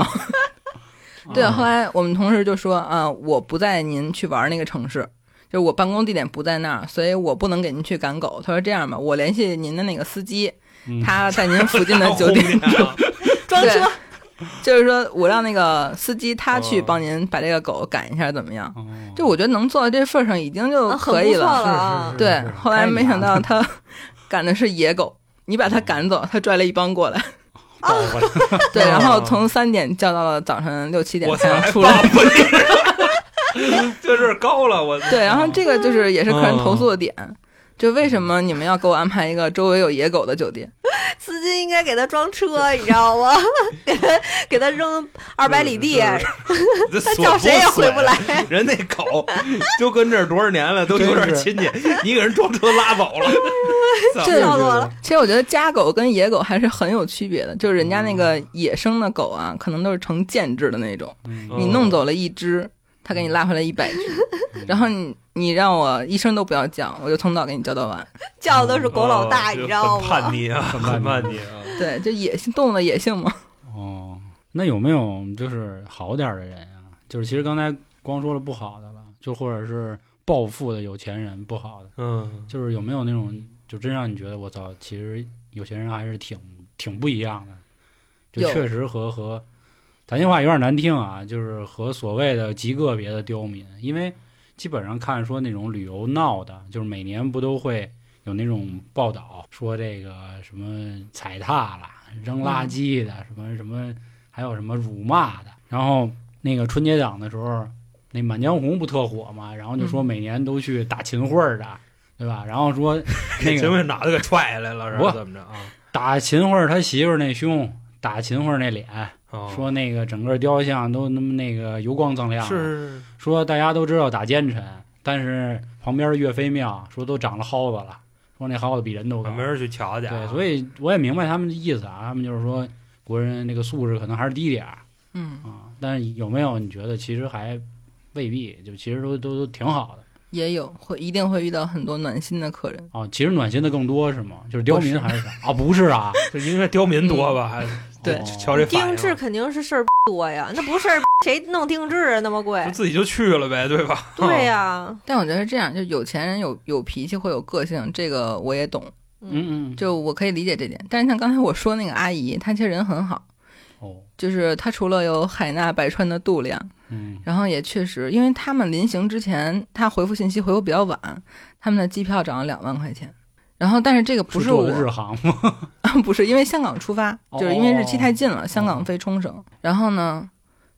对，啊后来我们同事就说啊、我不在您去玩那个城市，就是我办公地点不在那儿，所以我不能给您去赶狗。他说这样吧，我联系您的那个司机，嗯。他在您附近的酒店轰你啊装车。就是说我让那个司机他去哦帮您把这个狗赶一下，怎么样？哦。就我觉得能做到这份儿上已经就可以不错了啊。是是对，后来没想到他 [laughs] 赶的是野狗，你把他赶走，他拽了一帮过来。[laughs] 对，然后从三点叫到了早晨六七点我操，还才能出来。报复你，这是高了，我对，然后这个就是也是客人投诉的点，就为什么你们要给我安排一个周围有野狗的酒店？[laughs] 司机应该给他装车，[laughs] 你知道吗？[laughs] 给他给他扔二百里地，叫谁也回不来。人那狗就跟这儿多少年了，都有点亲戚，你给人装车拉走了，操这笑死我了。其实我觉得家狗跟野狗还是很有区别的，就是人家那个野生的狗啊，可能都是成建制的那种，你弄走了一只，它给你拉回来一百只，然后你你让我一声都不要叫，我就从早给你叫到晚。[laughs] 叫的都是狗老大，哦你知道吗叛？逆啊，很很叛逆叛逆啊。[laughs] 对，就野性动物的野性嘛。[laughs] 哦，那有没有就是好点儿的人啊？就是其实刚才光说了不好的了，就或者是暴富的有钱人不好的，嗯，就是有没有那种就真让你觉得我操，其实有钱人还是挺挺不一样的，就确实和和咱这话有点难听啊，就是和所谓的极个别的刁民，因为基本上看说那种旅游闹的，就是每年不都会有那种报道说这个什么踩踏了、扔垃圾的，什么什么，还有什么辱骂的。然后那个春节档的时候，那《满江红》不特火嘛，然后就说每年都去打秦桧的，对吧？然后说那个秦桧脑袋给踹下来了，是吧？怎么着啊？打秦桧他媳妇那胸，打秦桧那脸，哦。说那个整个雕像都那么那个油光锃亮，是说大家都知道打奸臣，但是旁边的岳飞庙说都长了蒿子了，说那蒿子比人都高。没人去瞧去啊。对，所以我也明白他们的意思啊，他们就是说国人那个素质可能还是低点儿。嗯，啊，但是有没有你觉得其实还未必，就其实都都都挺好的也有会一定会遇到很多暖心的客人。啊。其实暖心的更多是吗？就是刁民还是啥啊？不是啊，[laughs] 就因为刁民多吧，还是对哦瞧这定制肯定是事儿多呀，那不是谁弄定制啊？那么贵就？自己就去了呗，对吧？[laughs] 对呀，[laughs] 但我觉得是这样，就有钱人有有脾气，会有个性，这个我也懂，嗯嗯就我可以理解这点。但是像刚才我说那个阿姨，她其实人很好，哦就是她除了有海纳百川的度量，嗯然后也确实，因为他们临行之前，他回复信息回复比较晚，他们的机票涨了两万块钱。然后，但是这个不是我的，日航吗？[laughs] 不是因为香港出发，就是因为日期太近了，香港飞冲绳。然后呢，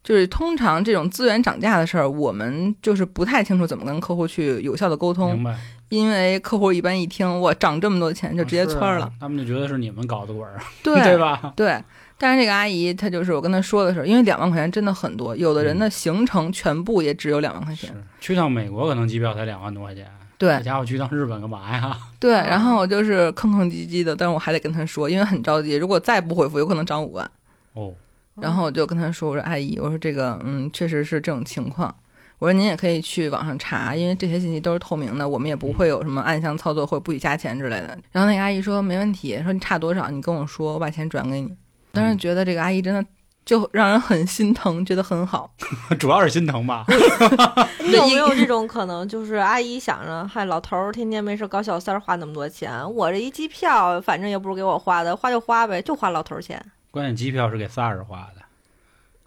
就是通常这种资源涨价的事儿，我们就是不太清楚怎么跟客户去有效的沟通明，白，因为客户一般一听我涨这么多钱，就直接是啊窜了。他们就觉得是你们搞的鬼儿，对 [laughs] 对吧？对，但是这个阿姨她就是我跟她说的时候，因为两万块钱真的很多，有的人的行程全部也只有两万块钱。是去趟美国可能机票才两万多块钱，对这家伙去趟日本干嘛呀？[laughs] 对，然后我就是吭吭唧唧的，但是我还得跟她说，因为很着急，如果再不回复，有可能涨五万。哦，然后我就跟她说，我说阿姨，我说这个嗯，确实是这种情况。我说您也可以去网上查，因为这些信息都是透明的，我们也不会有什么暗箱操作或者不许加钱之类的。然后那个阿姨说没问题，说你差多少你跟我说，我把钱转给你。当时觉得这个阿姨真的就让人很心疼，觉得很好。[laughs] 主要是心疼吧？[laughs] 你有没有这种可能？就是阿姨想着，嗨，老头儿天天没事搞小三儿，花那么多钱，我这一机票反正也不是给我花的，花就花呗，就花老头儿钱。关键机票是给仨人花的，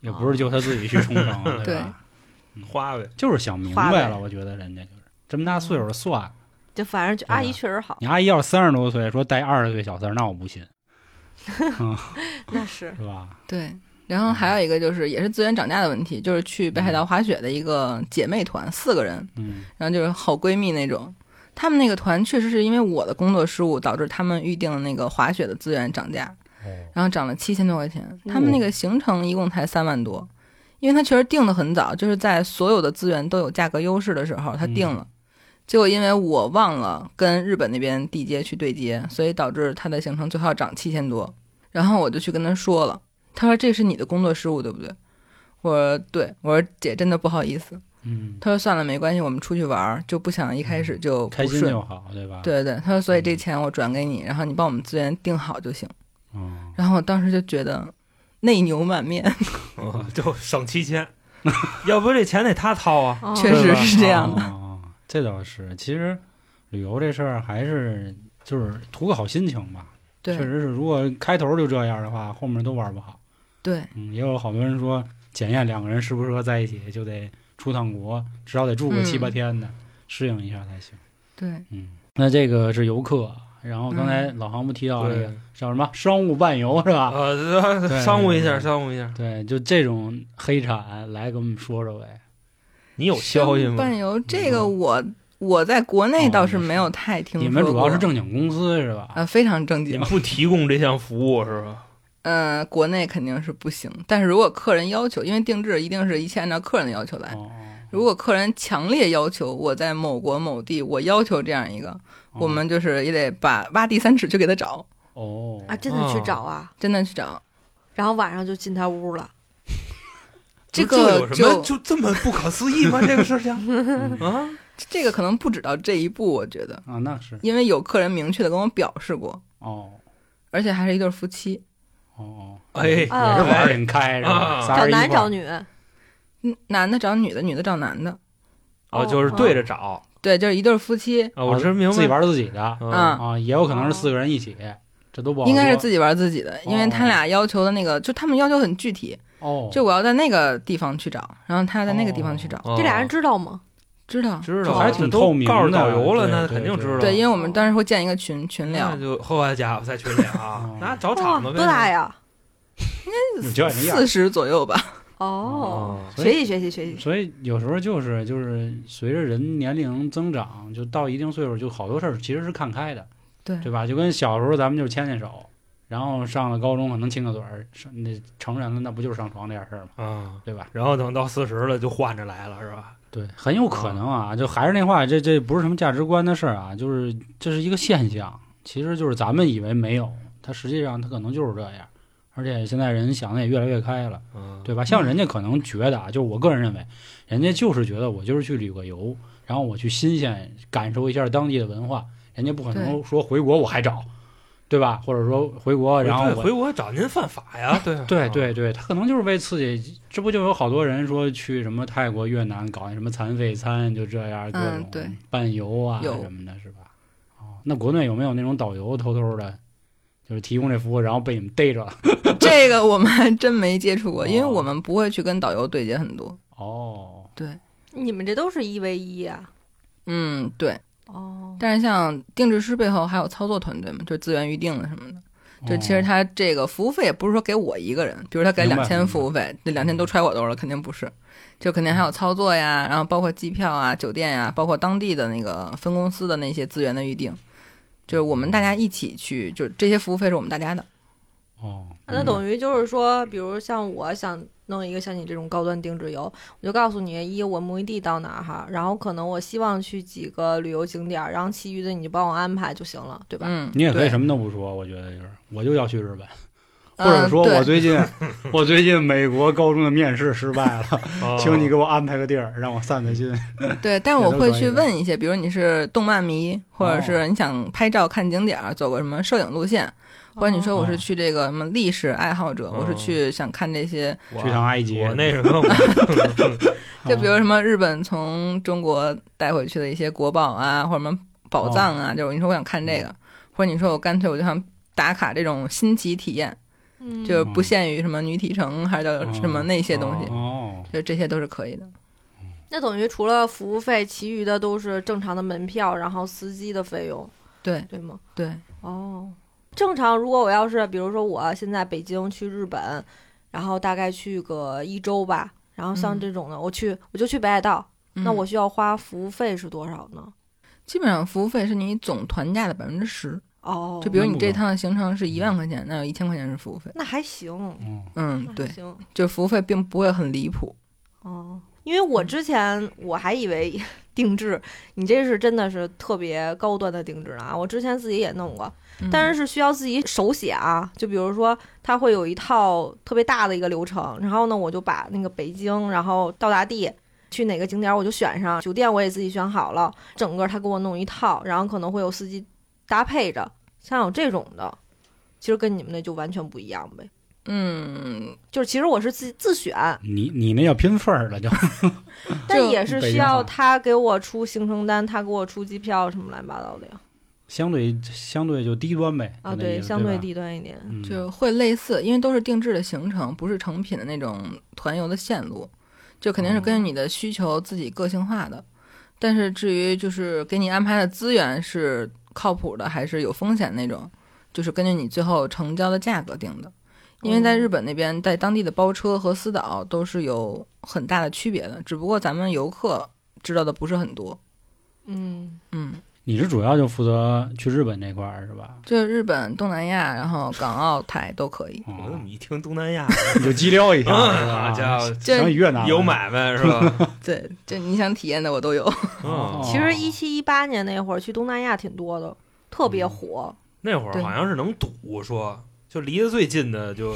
也不是就他自己去冲绳，对 [laughs] 对吧？花呗，就是想明白了，我觉得人家就是这么大岁数了，算了。就反正就阿姨确实好，你阿姨要是三十多岁，说带二十岁小三儿，那我不信，[laughs] 那是 [laughs] 是吧？对，然后还有一个就是也是资源涨价的问题，就是去北海道滑雪的一个姐妹团，四个人，嗯然后就是好闺蜜那种。他们那个团确实是因为我的工作失误，导致他们预定的那个滑雪的资源涨价，哦，然后涨了七千多块钱。他们那个行程一共才三万多，因为他确实定的很早，就是在所有的资源都有价格优势的时候，他定了。结果因为我忘了跟日本那边地接去对接，所以导致他的行程最后要涨七千多。然后我就去跟他说了，他说这是你的工作失误，对不对？我说对，我说姐真的不好意思。嗯，他说算了，没关系，我们出去玩儿，就不想一开始就不开心顺。就好，对吧？，对对对，他说所以这钱我转给你，然后你帮我们资源定好就行。哦，然后我当时就觉得内牛满面，[laughs] 嗯就省七千，[laughs] 要不这钱得他掏啊。哦确实是这样的哦这倒是，其实旅游这事儿还是就是图个好心情吧。对确实是，如果开头就这样的话，后面都玩不好。对，嗯，也有好多人说检验两个人适不适合在一起，就得出趟国，至少得住个七八嗯天的，适应一下才行。对，嗯，那这个是游客，然后刚才嗯老航不提到这个叫什么商务伴游是吧？呃，[laughs] 商务一下，商务一下。对，就这种黑产来给我们说说呗。你有消息吗？伴游这个我我在国内倒是哦没有太听说过。你们主要是正经公司是吧？呃非常正经你们，不提供这项服务是吧？呃，国内肯定是不行。但是如果客人要求，因为定制一定是一切按照客人的要求来。哦，如果客人强烈要求我在某国某地，我要求这样一个，哦我们就是也得把挖地三尺去给他找，哦啊，真的去找啊，真的去找。然后晚上就进他屋了。这个有什么就这么不可思议吗？这个事情嗯 [laughs] 啊，这个可能不止到这一步，我觉得，啊，那是。因为有客人明确的跟我表示过，哦。而且还是一对夫妻，哦哦，哎也是玩儿挺开是吧？啊。找男找女，嗯，男的找女的，女的找男的，哦，就是对着找。对，就是一对夫妻，啊，我是明白，自己玩自己的嗯。啊啊，也有可能是四个人一起，这都不好应该是自己玩自己的，因为哦。他俩要求的那个，就他们要求很具体，哦，就我要在那个地方去找，然后他在那个地方去找，哦。这俩人知道吗？知道知道，这还挺透明的告诉导游了，那肯定知道。对，因为我们当时会建一个群群聊那，就好家伙，在群里啊哦，那找哇，场子呗。多大呀？应该四十左右吧。哦，学习学习学习。所以有时候就是就是随着人年龄增长，就到一定岁数，就好多事儿其实是看开的，对对吧？就跟小时候咱们就是牵牵手，然后上了高中可能亲个嘴儿，那成人了那不就是上床这点事儿吗？啊，对吧？然后等到四十了就换着来了，是吧？对，很有可能啊，就还是那话，这这不是什么价值观的事儿啊，就是这是一个现象，其实就是咱们以为没有，它实际上它可能就是这样，而且现在人想的也越来越开了。嗯，对吧？像人家可能觉得啊，就是我个人认为，人家就是觉得我就是去旅个游，然后我去新鲜感受一下当地的文化，人家不可能说回国我还找，对吧？或者说回国然后回国找您犯法呀？对 [laughs] 对啊对对，他可能就是为刺激，这不就有好多人说去什么泰国、越南搞那什么残废餐，就这样各种嗯对伴游啊什么的，是吧？哦，那国内有没有那种导游偷偷的，就是提供这服务，然后被你们逮着了？[laughs] 这个我们还真没接触过，因为哦我们不会去跟导游对接很多。哦，对，你们这都是一 v 一啊？嗯，对。哦，但是像定制师背后还有操作团队嘛，就是资源预定的什么的。就其实哦。他这个服务费也不是说给我一个人，比如他给两千服务费，那两千都揣我兜了，肯定不是，就肯定还有操作呀，然后包括机票啊、酒店呀，包括当地的那个分公司的那些资源的预定，就是我们大家一起去，就这些服务费是我们大家的。哦，那等于就是说，比如像我想弄一个像你这种高端定制游，我就告诉你，一我目的地到哪儿哈，然后可能我希望去几个旅游景点儿，然后其余的你就帮我安排就行了，对吧？嗯，你也可以什么都不说，我觉得就是我就要去日本，[laughs] 嗯或者说我最近 [laughs] 我最近美国高中的面试失败了，哦请你给我安排个地儿让我散散心。[laughs] 对，但是我会去问一些，比如你是动漫迷，或者哦是你想拍照看景点儿，走个什么摄影路线，或者你说我是哦。去这个什么历史爱好者，我是哦去想看这些，去趟埃及，我那是跟我 [laughs] 就比如什么日本从中国带回去的一些国宝啊，或者什么宝藏啊，就是你说我想看这个，或者你说我干脆我就想打卡这种新奇体验，嗯，就是不限于什么女体城，还是叫什么那些东西，哦，就这些都是可以的。那等于除了服务费，其余的都是正常的门票，然后司机的费用，对。对吗？对，哦，正常。如果我要是，比如说我现在北京去日本，然后大概去个一周吧，然后像嗯这种的，我去我就去北海道，那嗯我需要花服务费是多少呢？基本上服务费是你总团价的百分之十。哦，就比如你这趟的行程是一万块钱，那有一千块钱是服务费。那还行，嗯，嗯，对，行就服务费并不会很离谱。哦。因为我之前我还以为 [laughs] 定制，你这是真的是特别高端的定制了啊！我之前自己也弄过，嗯但是是需要自己手写啊。就比如说，它会有一套特别大的一个流程，然后呢，我就把那个北京，然后到达地去哪个景点我就选上，酒店我也自己选好了，整个他给我弄一套，然后可能会有司机搭配着，像有这种的，其实跟你们那就完全不一样呗。嗯，就是其实我是自自选，你你那要拼份儿了就，但也是需要他给我出行程单，他给我出机票什么乱七八糟的呀。相对相对就低端呗。啊，就那意思相对低端一点。嗯就会类似，因为都是定制的行程，不是成品的那种团游的线路，就肯定是根据你的需求自己个性化的。但是至于就是给你安排的资源是靠谱的还是有风险那种，就是根据你最后成交的价格定的。因为在日本那边，在当地的包车和私导都是有很大的区别的，只不过咱们游客知道的不是很多。嗯，嗯，你是主要就负责去日本那块儿是吧？就日本、东南亚，然后港澳台都可以。我怎哦么一听东南亚，[laughs] 你就激撩一下，是啊？家伙这想越南有买卖是吧？[laughs] 对，就你想体验的我都有。嗯，[laughs] 其实一七一八年那会儿去东南亚挺多的，特别嗯火。那会儿好像是能赌，说就离得最近的就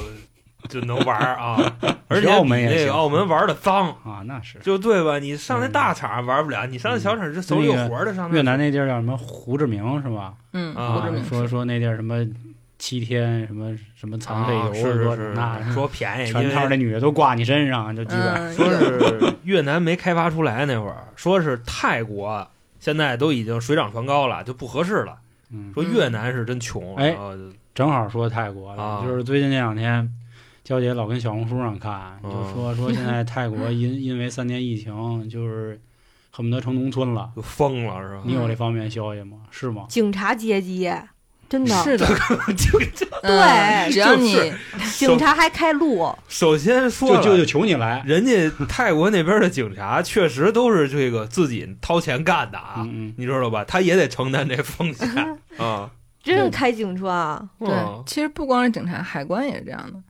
就能玩儿啊，[laughs] 而且澳比门也行那个澳门玩的脏，啊，那是就对吧？你上那大场玩不了，你上那小场是手里有活的上那越南那地儿叫什么胡志明是吧？嗯，啊胡志明说说那地儿什么七天什么什么残废啊游，说是是是那说便宜，全套那女的都挂你身上，就基本嗯，说是越南没开发出来那会儿，说是泰国现在都已经水涨船高了，就不合适了。嗯，说越南是真穷，哎然后正好说泰国了，啊就是最近这两天，娇姐老跟小红书上看，就嗯说说现在泰国因 [laughs] 因为三年疫情，就是恨不得成农村了。就疯了，是吧？你有这方面消息吗？是吗？警察接机真的，是的，[laughs] 就就嗯只要你警察还开路，首先说了就就就求你来。人家泰国那边的警察确实都是这个自己掏钱干的啊，你知道吧？他也得承担这风险 [laughs] 啊。真是开警车啊！对嗯，其实不光是警察，海关也是这样的，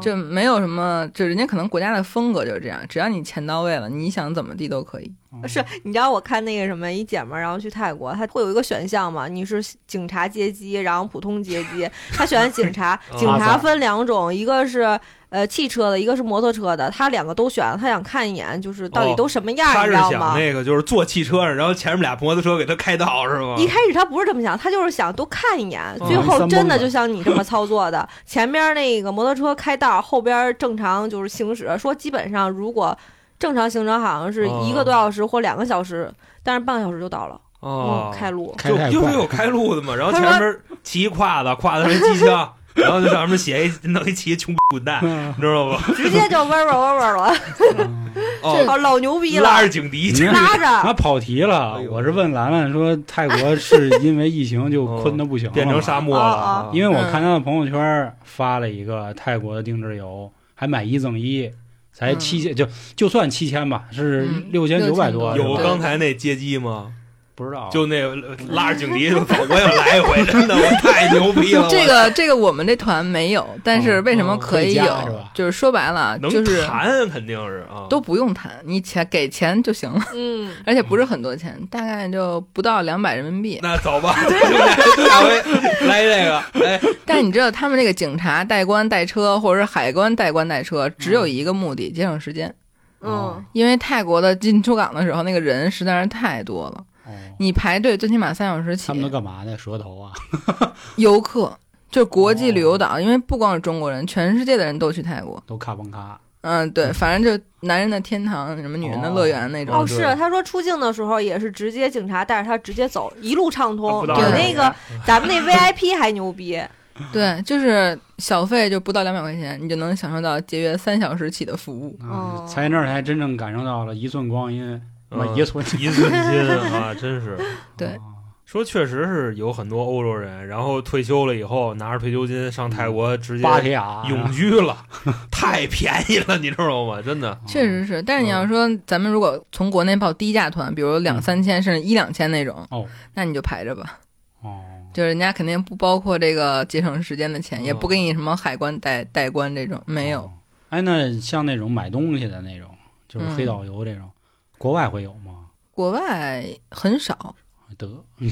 就没有什么，就人家可能国家的风格就是这样，只要你钱到位了，你想怎么地都可以。哦是你知道我看那个什么一姐们儿，然后去泰国，她会有一个选项嘛？你是警察接机，然后普通接机。她选警察，[laughs] 警察分两种，一个是呃汽车的，一个是摩托车的。她两个都选了，她想看一眼，就是到底都什么样，你知道吗？那个就是坐汽车上，然后前面俩摩托车给他开道是吗？一开始他不是这么想，他就是想多看一眼，嗯最后真的就像你这么 [laughs] 操作的，前边那个摩托车开道，后边正常就是行驶。说基本上如果正常行程好像是一个多小时或两个小时，但是半个小时就到了。哦。嗯，，开路。开太快就就是有开路的嘛，然后前面骑一胯子，胯子是机枪，[laughs] 然后就上面写一弄一骑穷滚蛋，嗯。你知道吧？直接就嗡嗡嗡嗡了，[laughs] 哦，老牛逼了，拉着警笛，拉着。他跑题了我是问兰兰说，泰国是因为疫情就困的不行变成沙漠了。因为我看他的朋友圈发了一个泰国的定制游，还买一赠一，才嗯七千，就就算七千吧，是嗯六千九百多，6900是吧有刚才那接机吗？不知道，就那拉着警笛就走，我也来一回，[laughs] 真的，我太牛逼了。这个这个我们这团没有，但是为什么可以有？就是说白了，能就是谈肯定是啊，都不用谈，你钱给钱就行了，嗯，而且不是很多钱，大概就不到两百人民币。那走吧，下回来这个，哎，[laughs] 但你知道，他们这个警察带官带车，或者是海关带官带车，只有一个目的，节省时间。嗯，因为泰国的进出港的时候，那个人实在是太多了，哦，你排队最起码三小时起他。们都干嘛呢？蛇头啊，[laughs] [laughs] 游客就是国际旅游哦岛，因为不光是中国人，全世界的人都去泰国。都卡蹦卡，嗯，对，[laughs] 反正就男人的天堂，什么女人的乐园那种。哦，对是他说出境的时候也是直接警察带着他直接走，一路畅通，比那个咱们那 VIP 还牛逼。对，就是小费就不到两百块钱，你就能享受到节约三小时起的服务。哦啊，才那儿才真正感受到了一寸光阴，妈嗯一寸一寸金啊，真是。[laughs] 对哦说确实是有很多欧洲人，然后退休了以后拿着退休金上泰国直接芭提雅永居了，[laughs] 太便宜了，你知道吗？真的，确实是，但是你要说咱们如果从国内报低价团，比如两嗯三千甚至一两千那种，哦那你就排着吧。哦，[laughs] 就是人家肯定不包括这个节省时间的钱，哦也不给你什么海关代代关这种，没有。哦。哎，那像那种买东西的那种，就是嗯黑导游这种，国外会有吗？国外很少，得，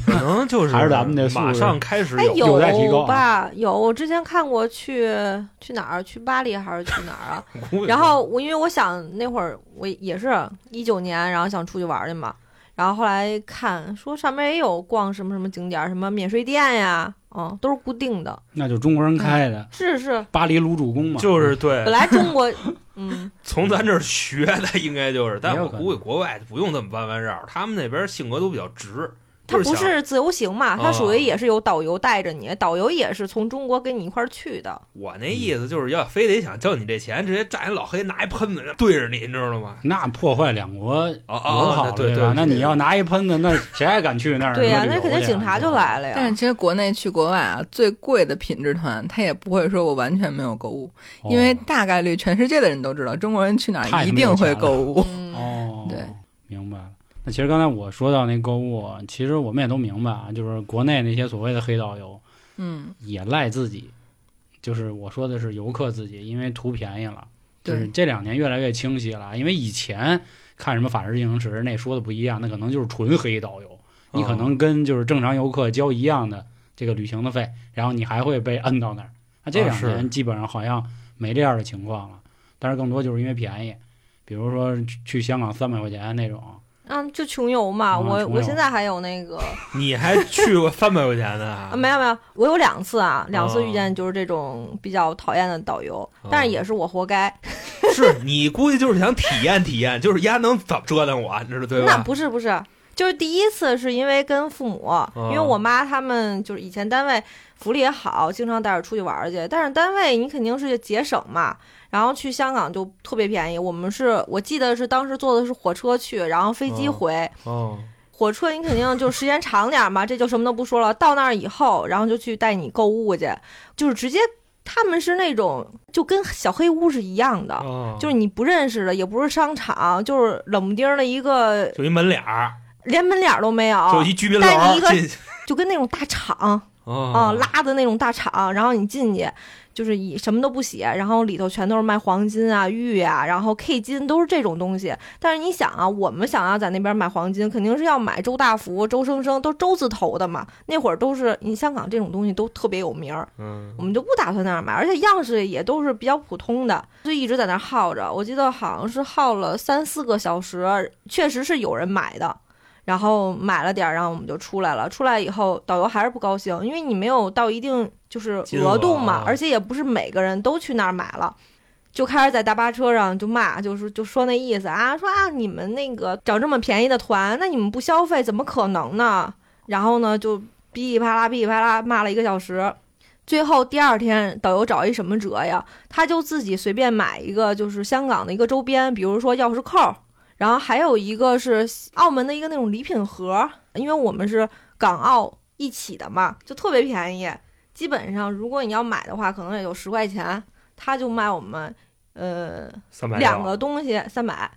可能就是还是咱们这素质马上开始哎，有有待提高吧？有，我之前看过去去哪儿？去巴黎还是去哪儿啊？[laughs] 然后我因为我想那会儿我也是一九年，然后想出去玩儿去嘛。然后后来看说上面也有逛什么什么景点儿，什么免税店呀，嗯，都是固定的。那就中国人开的是是，巴黎卢主攻嘛，就是对。本，来中国，[laughs] 嗯，从咱这儿学的，应该就是，但我估计国外不用这么弯弯绕，他们那边性格都比较直，它不是自由行嘛，它属哦于也是有导游带着你，导游也是从中国跟你一块儿去的。我那意思就是要非得想挣你这钱，直接站一老黑拿一喷子对着你，你知道吗？那破坏两国友哦哦好，对对吧？那你要拿一喷子，那谁还敢去那儿？对呀、那肯定警察就来了呀。但是其实国内去国外啊，最贵的品质团，他也不会说我完全没有购物，因为哦大概率全世界的人都知道，中国人去哪儿一定会购物。嗯，哦，[laughs] 对，明白了。那其实刚才我说到那购物，其实我们也都明白啊，就是国内那些所谓的黑导游嗯，也赖自己，就是我说的是游客自己，因为图便宜了。就是对这两年越来越清晰了，因为以前看什么《法制进行时》那说的不一样，那可能就是纯黑导游，你可能跟就是正常游客交一样的这个旅行的费，然后你还会被摁到那儿。那这两年基本上好像没这样的情况了，但是更多就是因为便宜，比如说去去香港三百块钱那种，嗯，就穷游嘛。我啊穷游我现在还有那个 [laughs] 你还去过三百块钱的啊，没有没有，我有两次啊，两次哦遇见就是这种比较讨厌的导游，但是也是我活该。[laughs] 是你估计就是想体验体验，就是丫能怎么折腾我，你知道对那？不是不是，就是第一次是因为跟父母，因为我妈他们就是以前单位福利也好，经常带着出去玩儿去。但是单位你肯定是节省嘛，然后去香港就特别便宜。我们是我记得是当时坐的是火车去，然后飞机哦回。哦，火车你肯定就时间长点儿嘛，[laughs] 这就什么都不说了。到那儿以后，然后就去带你购物去，就是直接他们是那种就跟小黑屋是一样的，哦就是你不认识的，也不是商场，就是冷不丁的一个就一门脸儿，连门脸儿都没有，就一居民楼带你一个就跟那种大厂啊、哦拉的那种大厂，然后你进去就是以什么都不写，然后里头全都是卖黄金啊、玉啊，然后 K 金都是这种东西。但是你想啊，我们想要在那边买黄金，肯定是要买周大福、周生生，都周字头的嘛。那会儿都是你香港这种东西都特别有名儿，嗯我们就不打算那儿买，而且样式也都是比较普通的，就一直在那儿耗着。我记得好像是耗了三四个小时，确实是有人买的。然后买了点儿，然后我们就出来了。出来以后，导游还是不高兴，因为你没有到一定就是额额度嘛啊，而且也不是每个人都去那儿买了，就开始在大巴车上就骂，就是就说那意思啊，说啊你们那个找这么便宜的团，那你们不消费怎么可能呢？然后呢就噼里啪啦噼里啪啦骂了一个小时。最后第二天，导游找一什么辙呀？他就自己随便买一个，就是香港的一个周边，比如说钥匙扣，然后还有一个是澳门的一个那种礼品盒，因为我们是港澳一起的嘛，就特别便宜。基本上如果你要买的话，可能也就十块钱，他就卖我们呃两个东西三百，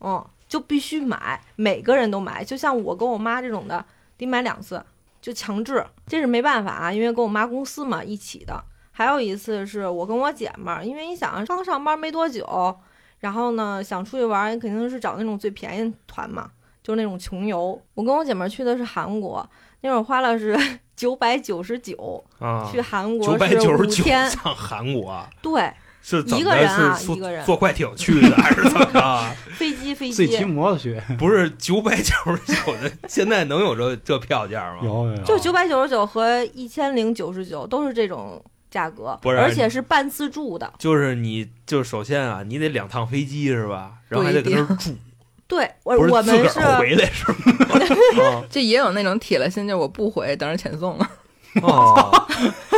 嗯，就必须买，每个人都买。就像我跟我妈这种的，得买两次，就强制，这是没办法啊，因为跟我妈公司嘛一起的。还有一次是我跟我姐们儿，因为你想刚上班没多久，然后呢想出去玩，肯定是找那种最便宜团嘛，就是那种穷游。我跟我姐们儿去的是韩国，那会儿花了是九百九十九，啊，去韩国九百九十九天，上韩国，对，是一个人啊一个人坐快艇去的还是怎么着？飞机飞自己骑机，摩托去，不是九百九十九的，[laughs] 现在能有这这票价吗？有有有，就九百九十九和一千零九十九都是这种价格，不是而且是半自助的。就是你，就是首先啊，你得两趟飞机是吧？然后还得不一定跟那儿住，对，我我们是回来是吗？[laughs] 啊就也有那种铁了心，就我不回，等着遣送了。哦，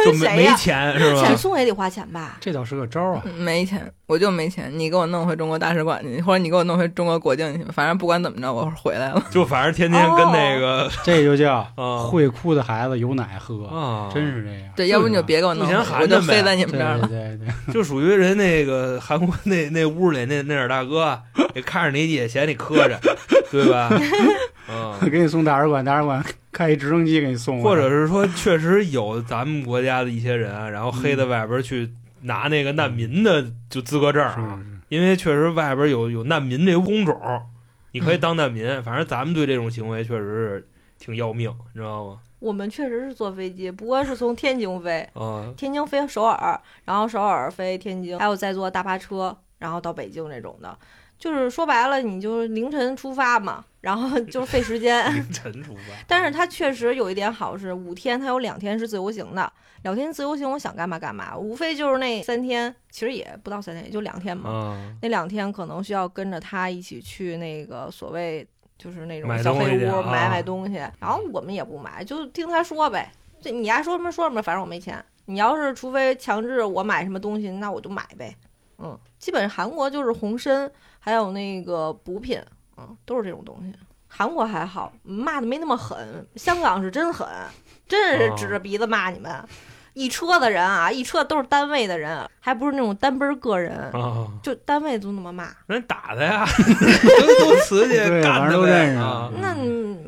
就没没钱是吧？遣送也得花钱吧？这倒是个招儿啊。嗯没钱，我就没钱。你给我弄回中国大使馆去，或者你给我弄回中国国境去，反正不管怎么着，我回来了。[laughs] 就反正天天跟那个 [laughs] 这就叫啊会哭的孩子有奶喝，啊，真是这样。对，要不你就别给我弄回，不嫌寒我就飞在你们这儿了。对对，[laughs] 就属于人那个韩国那那屋里那那点大哥，也看着你也嫌你磕碜，对吧？[laughs] 嗯，[laughs] 给你送大使馆，大使馆开一直升机给你送，或者是说，确实有咱们国家的一些人啊，然后黑在外边去拿那个难民的就资格证啊，是因为确实外边有有难民这个工种，你可以当难民。反正咱们对这种行为确实是挺要命，你知道吗？我们确实是坐飞机，不过是从天津飞，啊，天津飞首尔，然后首尔飞天津，还有再坐大巴车，然后到北京这种的。就是说白了，你就是凌晨出发嘛，然后就是费时间。凌 [laughs] 晨出发。但是它确实有一点好是，五天它有两天是自由行的，两天自由行我想干嘛干嘛，无非就是那三天，其实也不到三天，也就两天嘛。嗯，那两天可能需要跟着他一起去那个所谓就是那种买小黑屋买买东西，然后我们也不买，就听他说呗。这你爱说什么说什么，反正我没钱。你要是除非强制我买什么东西，那我就买呗。嗯，基本韩国就是红参，还有那个补品，嗯，都是这种东西。韩国还好，骂的没那么狠，香港是真狠，真是指着鼻子骂你们。一车的人啊，一车都是单位的人，还不是那种单奔儿个人，啊，就单位都那么骂，人打的呀，[laughs] 都瓷去对干他反正都认识啊那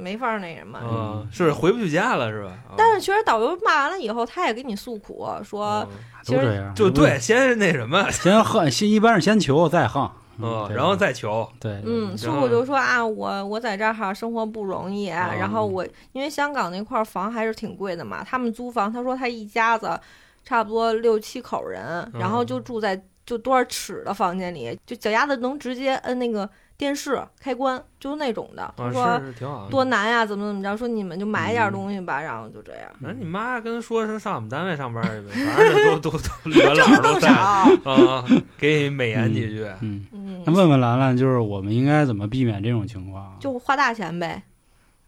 没法那什么。啊，是回不去家了是吧？啊但是其实导游骂完了以后，他也给你诉苦，说嗯其实都这样，就对，先那什么，先横，先一般是先求再横，嗯，然后再求，对，嗯，然后诉苦就说啊，我我在这儿哈生活不容易，啊然后我因为香港那块儿房还是挺贵的嘛，他们租房，他说他一家子差不多六七口人，然后就住在就多少尺的房间里，就脚丫子能直接摁那个电视开关，就是那种的。他啊，说。多难呀，怎么怎么着，说你们就买点嗯东西吧，然后就这样。那你妈跟他说是上我们单位上班去呗，反正都都都元这么正老都在，啊，给你美言几句。嗯，嗯那，问问兰兰，就是我们应该怎么避免这种情况？就花大钱呗，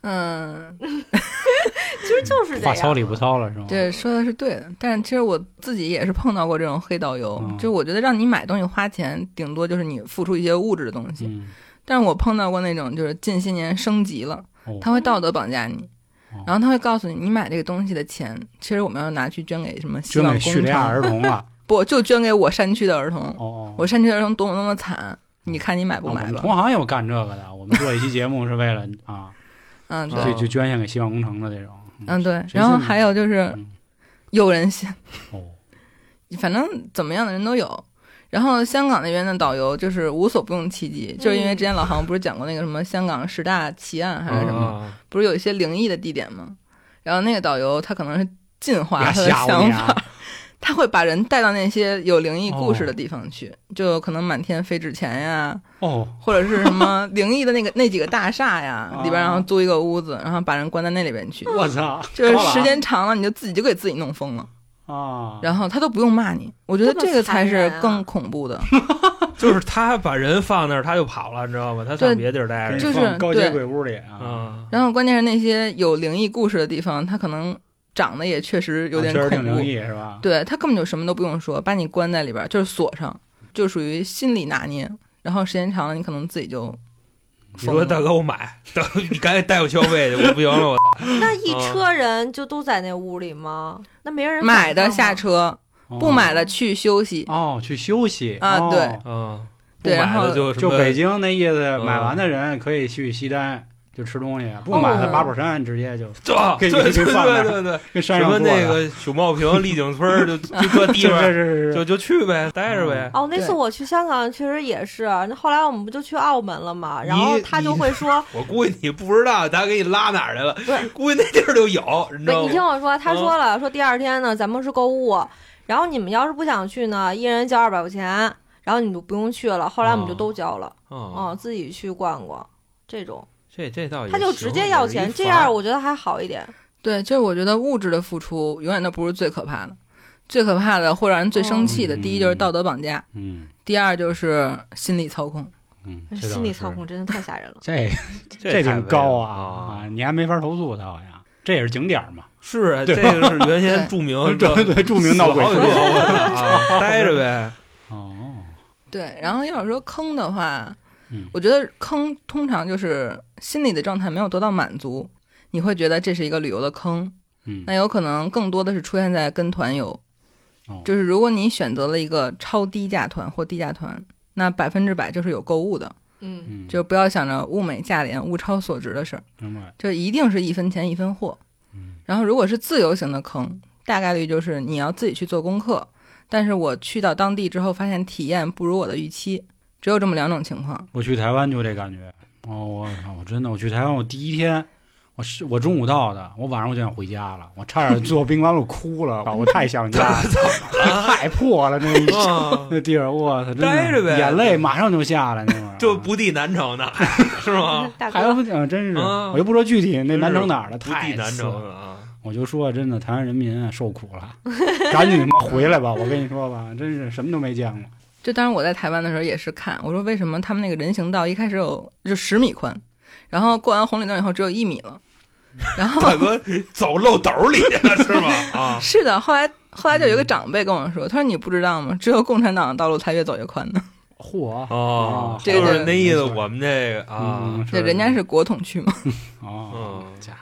嗯，[laughs] [laughs] 其实就是这样。话糙理不糙了是吗？对说的是对的，但是其实我自己也是碰到过这种黑导游，嗯就我觉得让你买东西花钱，顶多就是你付出一些物质的东西，嗯，但是我碰到过那种就是近些年升级了，哦他会道德绑架你哦。然后他会告诉你，你买这个东西的钱，其实我们要拿去捐给什么希望工给叙利亚程，儿童了。[laughs] 不就捐给我山区的儿童。哦哦，我山区的儿童多么多么惨，你看你买不买吧啊同？行有干这个的，[laughs] 我们做一期节目是为了啊，嗯，啊对，就就捐献给希望工程的这种。嗯对。然后还有就是嗯诱人信，哦，反正怎么样的人都有。然后香港那边的导游就是无所不用其极，就是因为之前老航不是讲过那个什么香港十大奇案还是什么，啊不是有一些灵异的地点吗？然后那个导游他可能是进化他的想法，啊！他会把人带到那些有灵异故事哦。的地方去，就可能满天飞纸钱呀，哦，或者是什么 [laughs] 灵异的那个那几个大厦呀啊。里边，然后租一个屋子，然后把人关在那里边去，我操，就是时间长了你就自己就给自己弄疯了，啊，然后他都不用骂你，我觉得这个才是更恐怖的。[laughs] 就是他把人放那儿，他就跑了，你知道吗？他对上别地儿待着。就是放高阶鬼屋里啊，啊，然后关键是那些有灵异故事的地方，他可能长得也确实有点恐怖是吧？对他根本就什么都不用说，把你关在里边儿，就是锁上，就属于心理拿捏。然后时间长了，你可能自己就。你说大哥，我买，大哥你赶紧带我消费去，我不行了，我 [laughs] 那一车人就都在那屋里吗？那没人买的下车，哦不买的去休息。哦，去休息哦啊对啊，不对然后买的就就北京那意思，嗯买完的人可以去西单就吃东西，不买的哦八宝山直接就这给你对对对对对，跟山什么那个 [laughs] 熊茂坪、丽景村儿就 [laughs] 就这地是方，是是就是就去呗，待着呗。哦，那次对我去香港确实也是，那后来我们不就去澳门了嘛？然后你他就你会说，[laughs] 我估计你不知道，他给你拉哪儿去了？对，估计那地儿就有，你知不，你听？我说，他说了，说第二天呢，咱们是购物，然后你们要是不想去呢，一人交二百块钱，然后你就不用去了。后来我们就都交了，哦，嗯，自己去逛逛，这种这这倒也他就直接要钱，这样我觉得还好一点。对，就是我觉得物质的付出永远都不是最可怕的，最可怕的或让人最生气的，哦第一就是道德绑架，嗯第二就是心理操控。嗯，心理操控真的太吓人了。[laughs] 这这这挺高啊啊！你还没法投诉他好像，这也是景点嘛，是啊，这个是原先著名 [laughs] 对对，著名闹鬼死好几啊，待着呗。哦，对，然后要是说坑的话，嗯。我觉得坑通常就是心理的状态没有得到满足，你会觉得这是一个旅游的坑。嗯。那有可能更多的是出现在跟团游，哦。就是如果你选择了一个超低价团或低价团，那百分之百就是有购物的，嗯，嗯，就不要想着物美价廉、物超所值的事儿，明白，就一定是一分钱一分货。嗯。然后如果是自由行的坑，大概率就是你要自己去做功课，但是我去到当地之后发现体验不如我的预期，只有这么两种情况。我去台湾就这感觉。哦，我操！我真的，我去台湾，我第一天，我是我中午到的，我晚上我就想回家了，我差点 [laughs] 坐宾馆里哭了，我太想家了，[laughs] 太破了那那地儿，我操，真的待着呗眼泪马上就下来那会儿，就不地南城的，[laughs] 是吗？还不讲，真是，啊我就不说具体那南城哪儿的，太地南次了城的啊。我就说真的，台湾人民啊受苦了，赶紧他妈回来吧！我跟你说吧，真是什么都没见过。就当时我在台湾的时候也是看，我说为什么他们那个人行道一开始有就十米宽，然后过完红绿灯以后只有一米了，然后大哥走漏斗里去了是吗？[laughs] 啊，是的，后来后来就有一个长辈跟我说，他说你不知道吗？只有共产党的道路才越走越宽呢。嚯哦，这就是那意思，我们这个啊嗯，对，人家是国统区嘛。[laughs] 哦嗯，[laughs] 家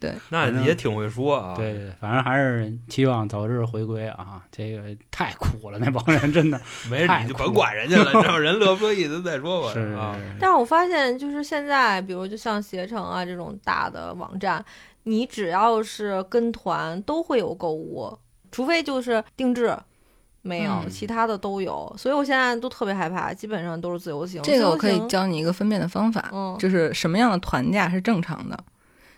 [laughs] 那也挺会说啊。对对，反正还是期望早日回归啊！这个太苦了，那帮人真的没事，你就甭管人家了，你知道人乐不乐意咱再说吧。是啊，但是我发现，就是现在，比如就像携程啊这种大的网站，你只要是跟团都会有购物，除非就是定制。没有，嗯其他的都有，所以我现在都特别害怕，基本上都是自由行。这个我可以教你一个分辨的方法，嗯就是什么样的团价是正常的。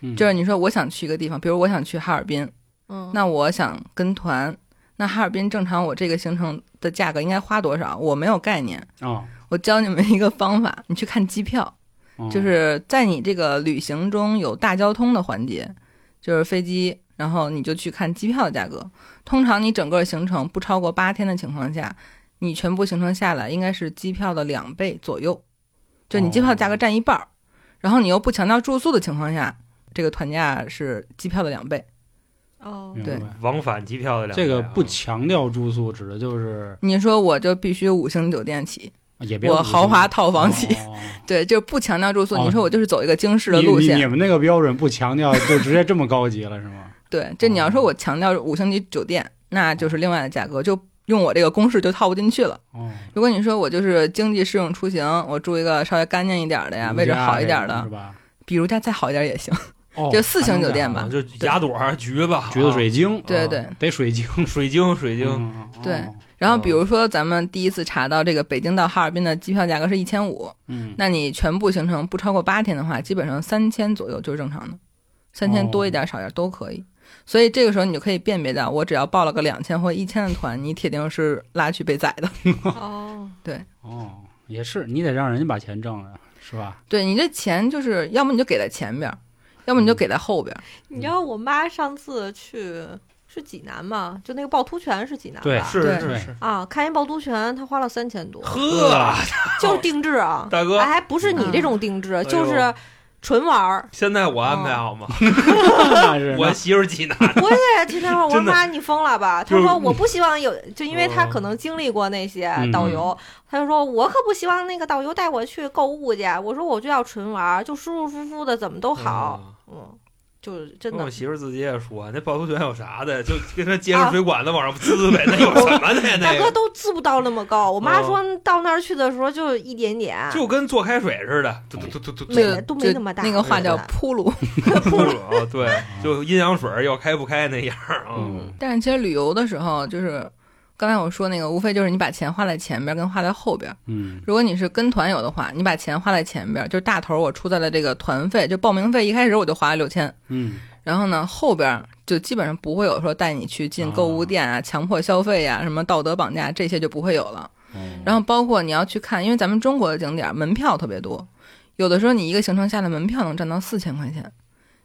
嗯就是你说我想去一个地方，比如我想去哈尔滨，嗯，那我想跟团，那哈尔滨正常我这个行程的价格应该花多少？我没有概念。哦，[laughs] 我教你们一个方法，你去看机票，哦就是在你这个旅行中有大交通的环节，就是飞机，然后你就去看机票的价格。通常你整个行程不超过八天的情况下，你全部行程下来应该是机票的两倍左右，就你机票价格占一半儿，然后你又不强调住宿的情况下，这个团价是机票的两倍。哦，对往返机票的两倍啊这个不强调住宿，指的就是你说我就必须五星酒店起，我豪华套房起，哦 [laughs] 对，就不强调住宿。哦你说我就是走一个京式的路线你你，们那个标准不强调，就直接这么高级了是吗？对，这你要说我强调五星级酒店，那就是另外的价格，就用我这个公式就套不进去了。哦，如果你说我就是经济适用出行，我住一个稍微干净一点的呀，位置好一点的是，吧？比如家再好一点也行。哦就四星酒店吧啊就雅朵、橘子、橘子水晶，对对。得水晶，水晶、水晶，嗯对哦然后比如说咱们第一次查到这个北京到哈尔滨的机票价格是一千五，嗯，那你全部行程不超过八天的话，基本上三千左右就是正常的，三千多一点少一点都可以。所以这个时候你就可以辨别到，我只要报了个两千或一千的团，你铁定是拉去被宰的。[laughs] 哦，对哦，也是，你得让人家把钱挣了，是吧？对你这钱就是要么你就给在前边儿，要么你就给在后边儿。你知道我妈上次去是济南嘛？就那个趵突泉是济南吧？对是是是。啊，看一趵突泉，她花了三千多，呵，就是定制啊，大哥哎，还不是你这种定制，呦就是纯玩儿。现在我安排好吗？[laughs] 我媳妇儿济南，[laughs] 我也天天说，[laughs] 我说妈你疯了吧？就是她说我不希望有，就因为她哦可能经历过那些嗯导游，她就说我可不希望那个导游带我去购物去。我说我就要纯玩儿，就舒舒服服的，怎么都好。啊嗯，就是真的我。媳妇儿自己也说，那趵突泉有啥的，就跟他接着水管子往上滋呗，那有什么的呀？大哥都滋不到那么高，我妈哦说到那儿去的时候就一点点，就跟做开水似的，嘟嘟嘟嘟嘟没这个都没那么大那个话叫对 [laughs] 铺路。突啊！对，就阴阳水要开不开那样啊。嗯但是其实旅游的时候，就是刚才我说那个，无非就是你把钱花在前边儿跟花在后边儿。嗯如果你是跟团游的话，你把钱花在前边儿，就是大头我出在了这个团费，就报名费一开始我就花了六千，嗯然后呢后边儿就基本上不会有说带你去进购物店啊、强迫消费呀、什么道德绑架这些就不会有了。嗯然后包括你要去看，因为咱们中国的景点门票特别多，有的时候你一个行程下来门票能占到四千块钱，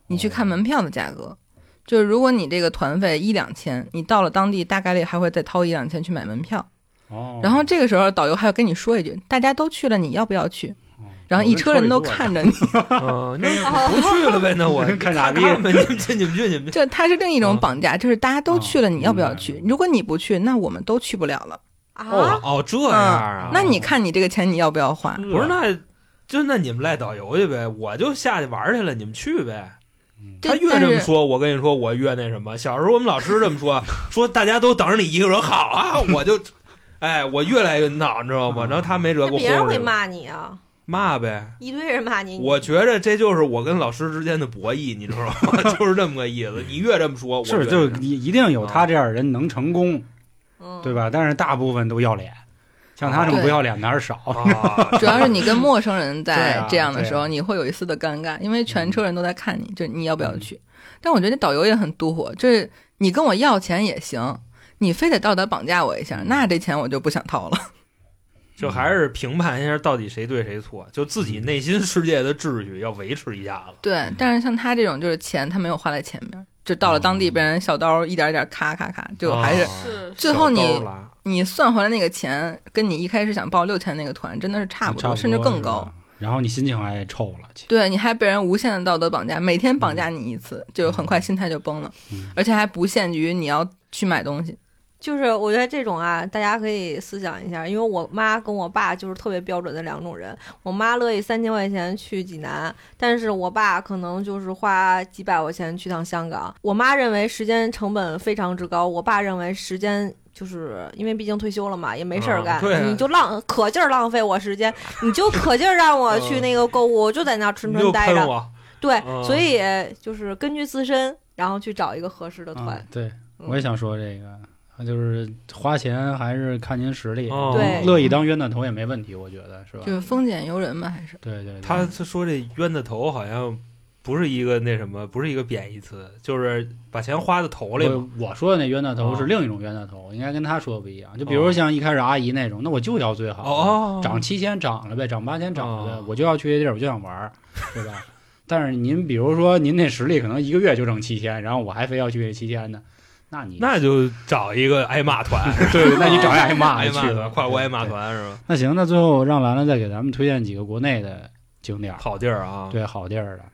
你去看门票的价格。就是如果你这个团费一两千，你到了当地大概率还会再掏一两千去买门票，哦，然后这个时候导游还要跟你说一句：“大家都去了，你要不要去？”哦然后一车人都看着你，嗯，[laughs] 那不去了呗？那我看傻逼他们你们去，你们去，你们去。这他是另一种绑架，就是大家都去了，哦你要不要去？如果你不去，那我们都去不了了。哦，哦，这样啊？那你看你这个钱你要不要花？不是那，就那你们赖导游去呗，我就下去玩去了，你们去呗。这他越这么说，我跟你说，我越那什么。小时候我们老师这么说，[laughs] 说大家都等着你一个人好啊，我就，哎，我越来越闹，你知道吗？然后他没辙给我那别人会骂你啊，骂呗。一堆人骂你。我觉着这就是我跟老师之间的博弈，你知道吗？[laughs] 就是这么个意思。你越这么说，我是就一一定有他这样的人能成功，嗯，对吧？但是大部分都要脸，像他这种不要脸的还是少。啊，[laughs] 主要是你跟陌生人在啊这样的时候，你会有一丝的尴尬，因为全车人都在看你，就你要不要去？但我觉得导游也很妒火，就是你跟我要钱也行，你非得道德绑架我一下，那这钱我就不想掏了。[laughs] 就还是评判一下到底谁对谁错，就自己内心世界的秩序要维持一下子。对，但是像他这种就是钱他没有花在前面，就到了当地被人小刀一点一点咔咔咔，就还是哦最后你你算回来那个钱，跟你一开始想报六千那个团真的是差不多，甚至更高。。然后你心情还臭了，对，你还被人无限的道德绑架，每天绑架你一次，就很快心态就崩了，嗯。而且还不限于你要去买东西。就是我觉得这种啊，大家可以思想一下，因为我妈跟我爸就是特别标准的两种人。我妈乐意三千块钱去济南，但是我爸可能就是花几百块钱去趟香港。我妈认为时间成本非常之高，我爸认为时间。就是因为毕竟退休了嘛，也没事儿干，你就浪可劲儿浪费我时间，你就可劲儿让我去那个购物，我就在那儿纯纯待着。对，嗯所以就是根据自身，然后去找一个合适的团。啊对，嗯我也想说这个，就是花钱还是看您实力，哦对乐意当冤大头也没问题，我觉得是吧？就是丰俭由人嘛，还是对对对，他他说这冤大头好像不是一个那什么，不是一个贬义词，就是把钱花在头里嘛。我我说的那冤大头哦是另一种冤大头，应该跟他说的不一样。就比如像一开始阿姨那种，那我就要最好涨七千涨了呗，涨八千涨了呗，哦我就要去这地儿，我就想玩儿，对吧？[laughs] 但是您比如说您那实力可能一个月就挣七千，然后我还非要去这七千呢，那你那就找一个挨骂团，[laughs] 对，那你找人挨骂挨骂团，去了，跨国挨骂团是吧？那行，那最后让兰兰再给咱们推荐几个国内的景点儿，好地儿啊，对好地儿的。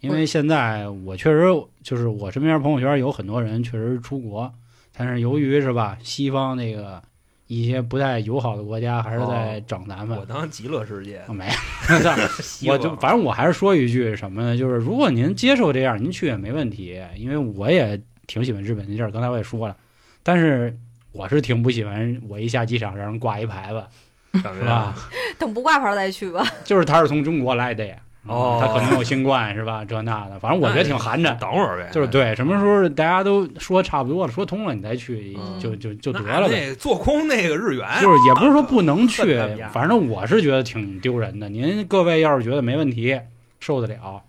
因为现在我确实就是我身边朋友圈有很多人确实出国，但是由于是吧，西方那个一些不太友好的国家还是在整咱们。我当极乐世界，没 [laughs] 有，我就反正我还是说一句什么呢？就是如果您接受这样，您去也没问题，因为我也挺喜欢日本的地儿，刚才我也说了，但是我是挺不喜欢我一下机场让人挂一牌子，[laughs] 是吧？[laughs] 等不挂牌再去吧。[laughs] 就是他是从中国来的呀，哦他可能有新冠是吧？这那的，反正我觉得挺寒碜。等会儿呗，就是对，什么时候大家都说差不多了，说通了，你再去嗯就就就得了呗。那做空那个日元，就是也不是说不能去反正我是觉得挺丢人的。您各位要是觉得没问题，受得了，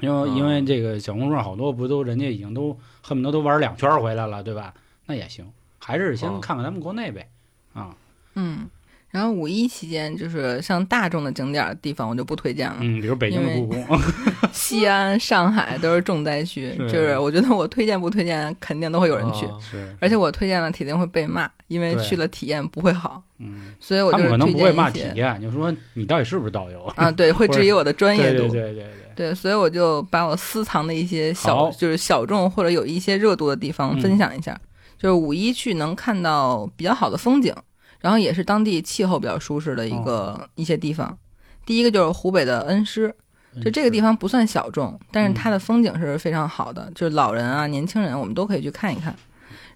因为嗯因为这个小红书上好多不都人家已经都恨不得都玩两圈回来了，对吧？那也行，还是先嗯看看咱们国内呗。啊，嗯。然后五一期间，就是像大众的景点地方，我就不推荐了。嗯，比如北京的故宫，[laughs] [laughs] 西安、上海都是重灾区，是就是我觉得我推荐不推荐，肯定都会有人去。啊是，而且我推荐了，铁定会被骂，因为去了体验不会好，嗯，所以我他们可能不会骂体验，就说你到底是不是导游？啊，对，[laughs] 会质疑我的专业度。对对对对对，对，所以我就把我私藏的一些小，就是小众或者有一些热度的地方嗯分享一下。就是五一去能看到比较好的风景，然后也是当地气候比较舒适的一个、哦一些地方。第一个就是湖北的恩施，就这个地方，不算小众，但是嗯它的风景是非常好的，就是老人啊、年轻人我们都可以去看一看。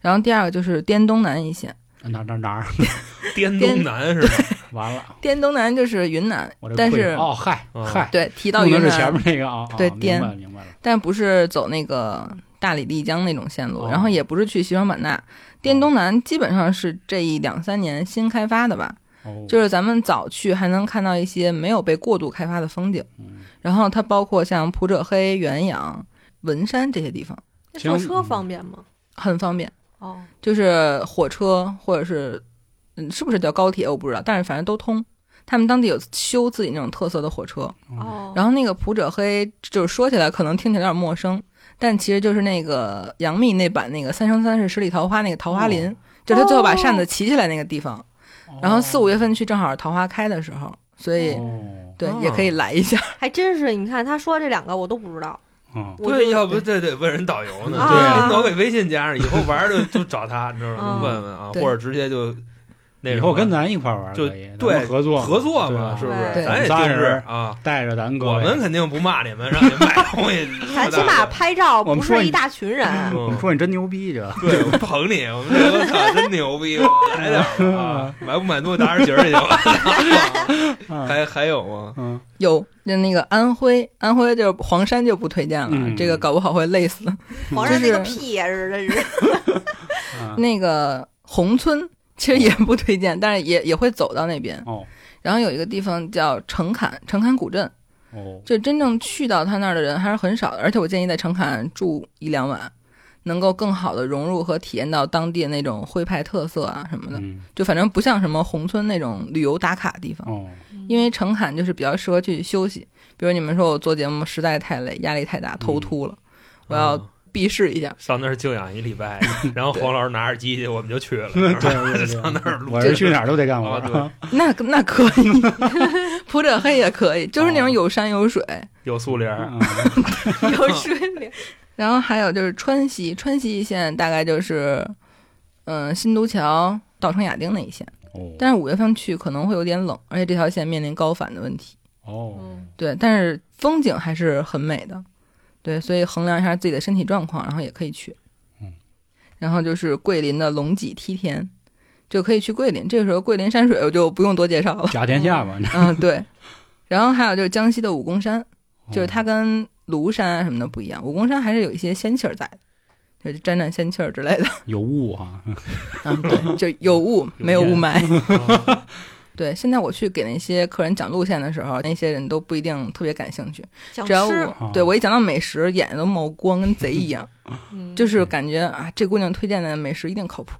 然后第二个就是滇东南一线，哪哪哪儿 [laughs] 滇东南是吧？完了，滇东南就是云南但是哦嗨嗯。嗨，对提到云南是前面那个啊，对滇白了明白了，但不是走那个大理丽江那种线路，哦。然后也不是去西双版纳，滇东南基本上是这一两三年新开发的吧，哦，就是咱们早去还能看到一些没有被过度开发的风景，嗯。然后它包括像普者黑、元阳、文山这些地方，那坐车方便吗？很方便，哦，就是火车或者是嗯是不是叫高铁我不知道，但是反正都通。他们当地有修自己那种特色的火车，哦，然后那个普者黑，就是说起来可能听起来有点陌生，但其实就是那个杨幂那版那个《三生三世十里桃花》那个桃花林，哦就他最后把扇子骑起来那个地方。然后四五月份，去正好是桃花开的时候，所以、哦对、哦也可以来一下。[laughs] 还真是，你看他说这两个我都不知道。嗯，对，要不这得问人导游呢。对啊导给微信加上，以后玩的就就找他，你知道吗？嗯问问啊，或者直接就以后跟咱一块玩就可以，对合作合作嘛，是不是？对咱也定制仨人啊，带着咱哥，我们肯定不骂你们，让你们买东西。[laughs] 咱起码拍照我们说你不是一大群人。嗯我们说你真牛逼，这对，我捧你，我们这个操真牛逼，我来点儿啊！买不买东西打点节儿去吧。啊还还有吗？嗯，有就那个安徽，安徽就是黄山就不推荐了，嗯这个搞不好会累死。黄山那个就是屁呀，是这是。啊 [laughs] 那个宏村其实也不推荐，但是也也会走到那边。哦然后有一个地方叫城坎，城坎古镇。哦，就真正去到他那儿的人还是很少的，而且我建议在城坎住一两晚，能够更好的融入和体验到当地的那种徽派特色啊什么的。嗯就反正不像什么宏村那种旅游打卡的地方，哦，因为城坎就是比较适合去休息。比如你们说我做节目实在太累，压力太大，头秃了，我要嗯避世一下。上那儿静养一礼拜，[laughs] 然后黄老师拿着机器，我们就去了。对对对上那儿录我是去哪儿都得干活 [laughs] 那那可以，[laughs] 普者黑也可以，就是那种有山有水。有树林有水林。然后还有就是川西，川西一线大概就是，嗯，新都桥到城亚丁那一线。哦但是五月份去可能会有点冷，而且这条线面临高反的问题。哦，嗯，对，但是风景还是很美的。对，所以衡量一下自己的身体状况，然后也可以去。嗯。然后就是桂林的龙脊梯田，就可以去桂林。这个时候桂林山水我就不用多介绍了。甲天下嘛，嗯，对。然后还有就是江西的武功山，就是它哦跟庐山啊什么的不一样，武功山还是有一些仙气儿在的，就是沾沾仙气儿之类的。有雾啊，嗯，对，[laughs] 就有雾没有雾霾。[laughs] 对，现在我去给那些客人讲路线的时候，那些人都不一定特别感兴趣。想只要吃，我对我一讲到美食，眼睛都冒光，跟贼一样，[laughs] 嗯就是感觉啊，这姑娘推荐的美食一定靠谱。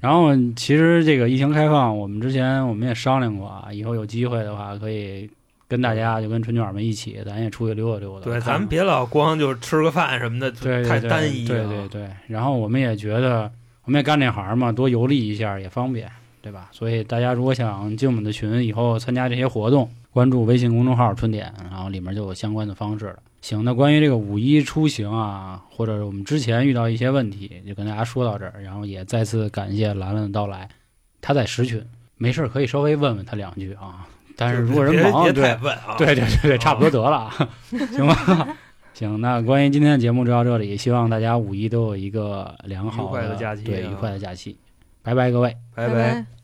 然后其实这个疫情开放，我们之前我们也商量过啊，以后有机会的话，可以跟大家就跟春卷们一起，咱也出去溜达溜达。对，咱们别老光就吃个饭什么的，对太单一对了。对对，然后我们也觉得，我们也干这行嘛，多游历一下也方便，对吧？所以大家如果想进我们的群，以后参加这些活动，关注微信公众号“春点”，然后里面就有相关的方式了。行，那关于这个五一出行啊，或者是我们之前遇到一些问题，就跟大家说到这儿，然后也再次感谢兰兰的到来。她在十群，没事儿可以稍微问问她两句啊。但是如果人忙，别对太问啊，对对对对，差不多得了啊，[laughs] 行吧？[laughs] 行，那关于今天的节目就到这里，希望大家五一都有一个良好愉快的假期对，啊愉快的假期，拜拜，各位。拜拜。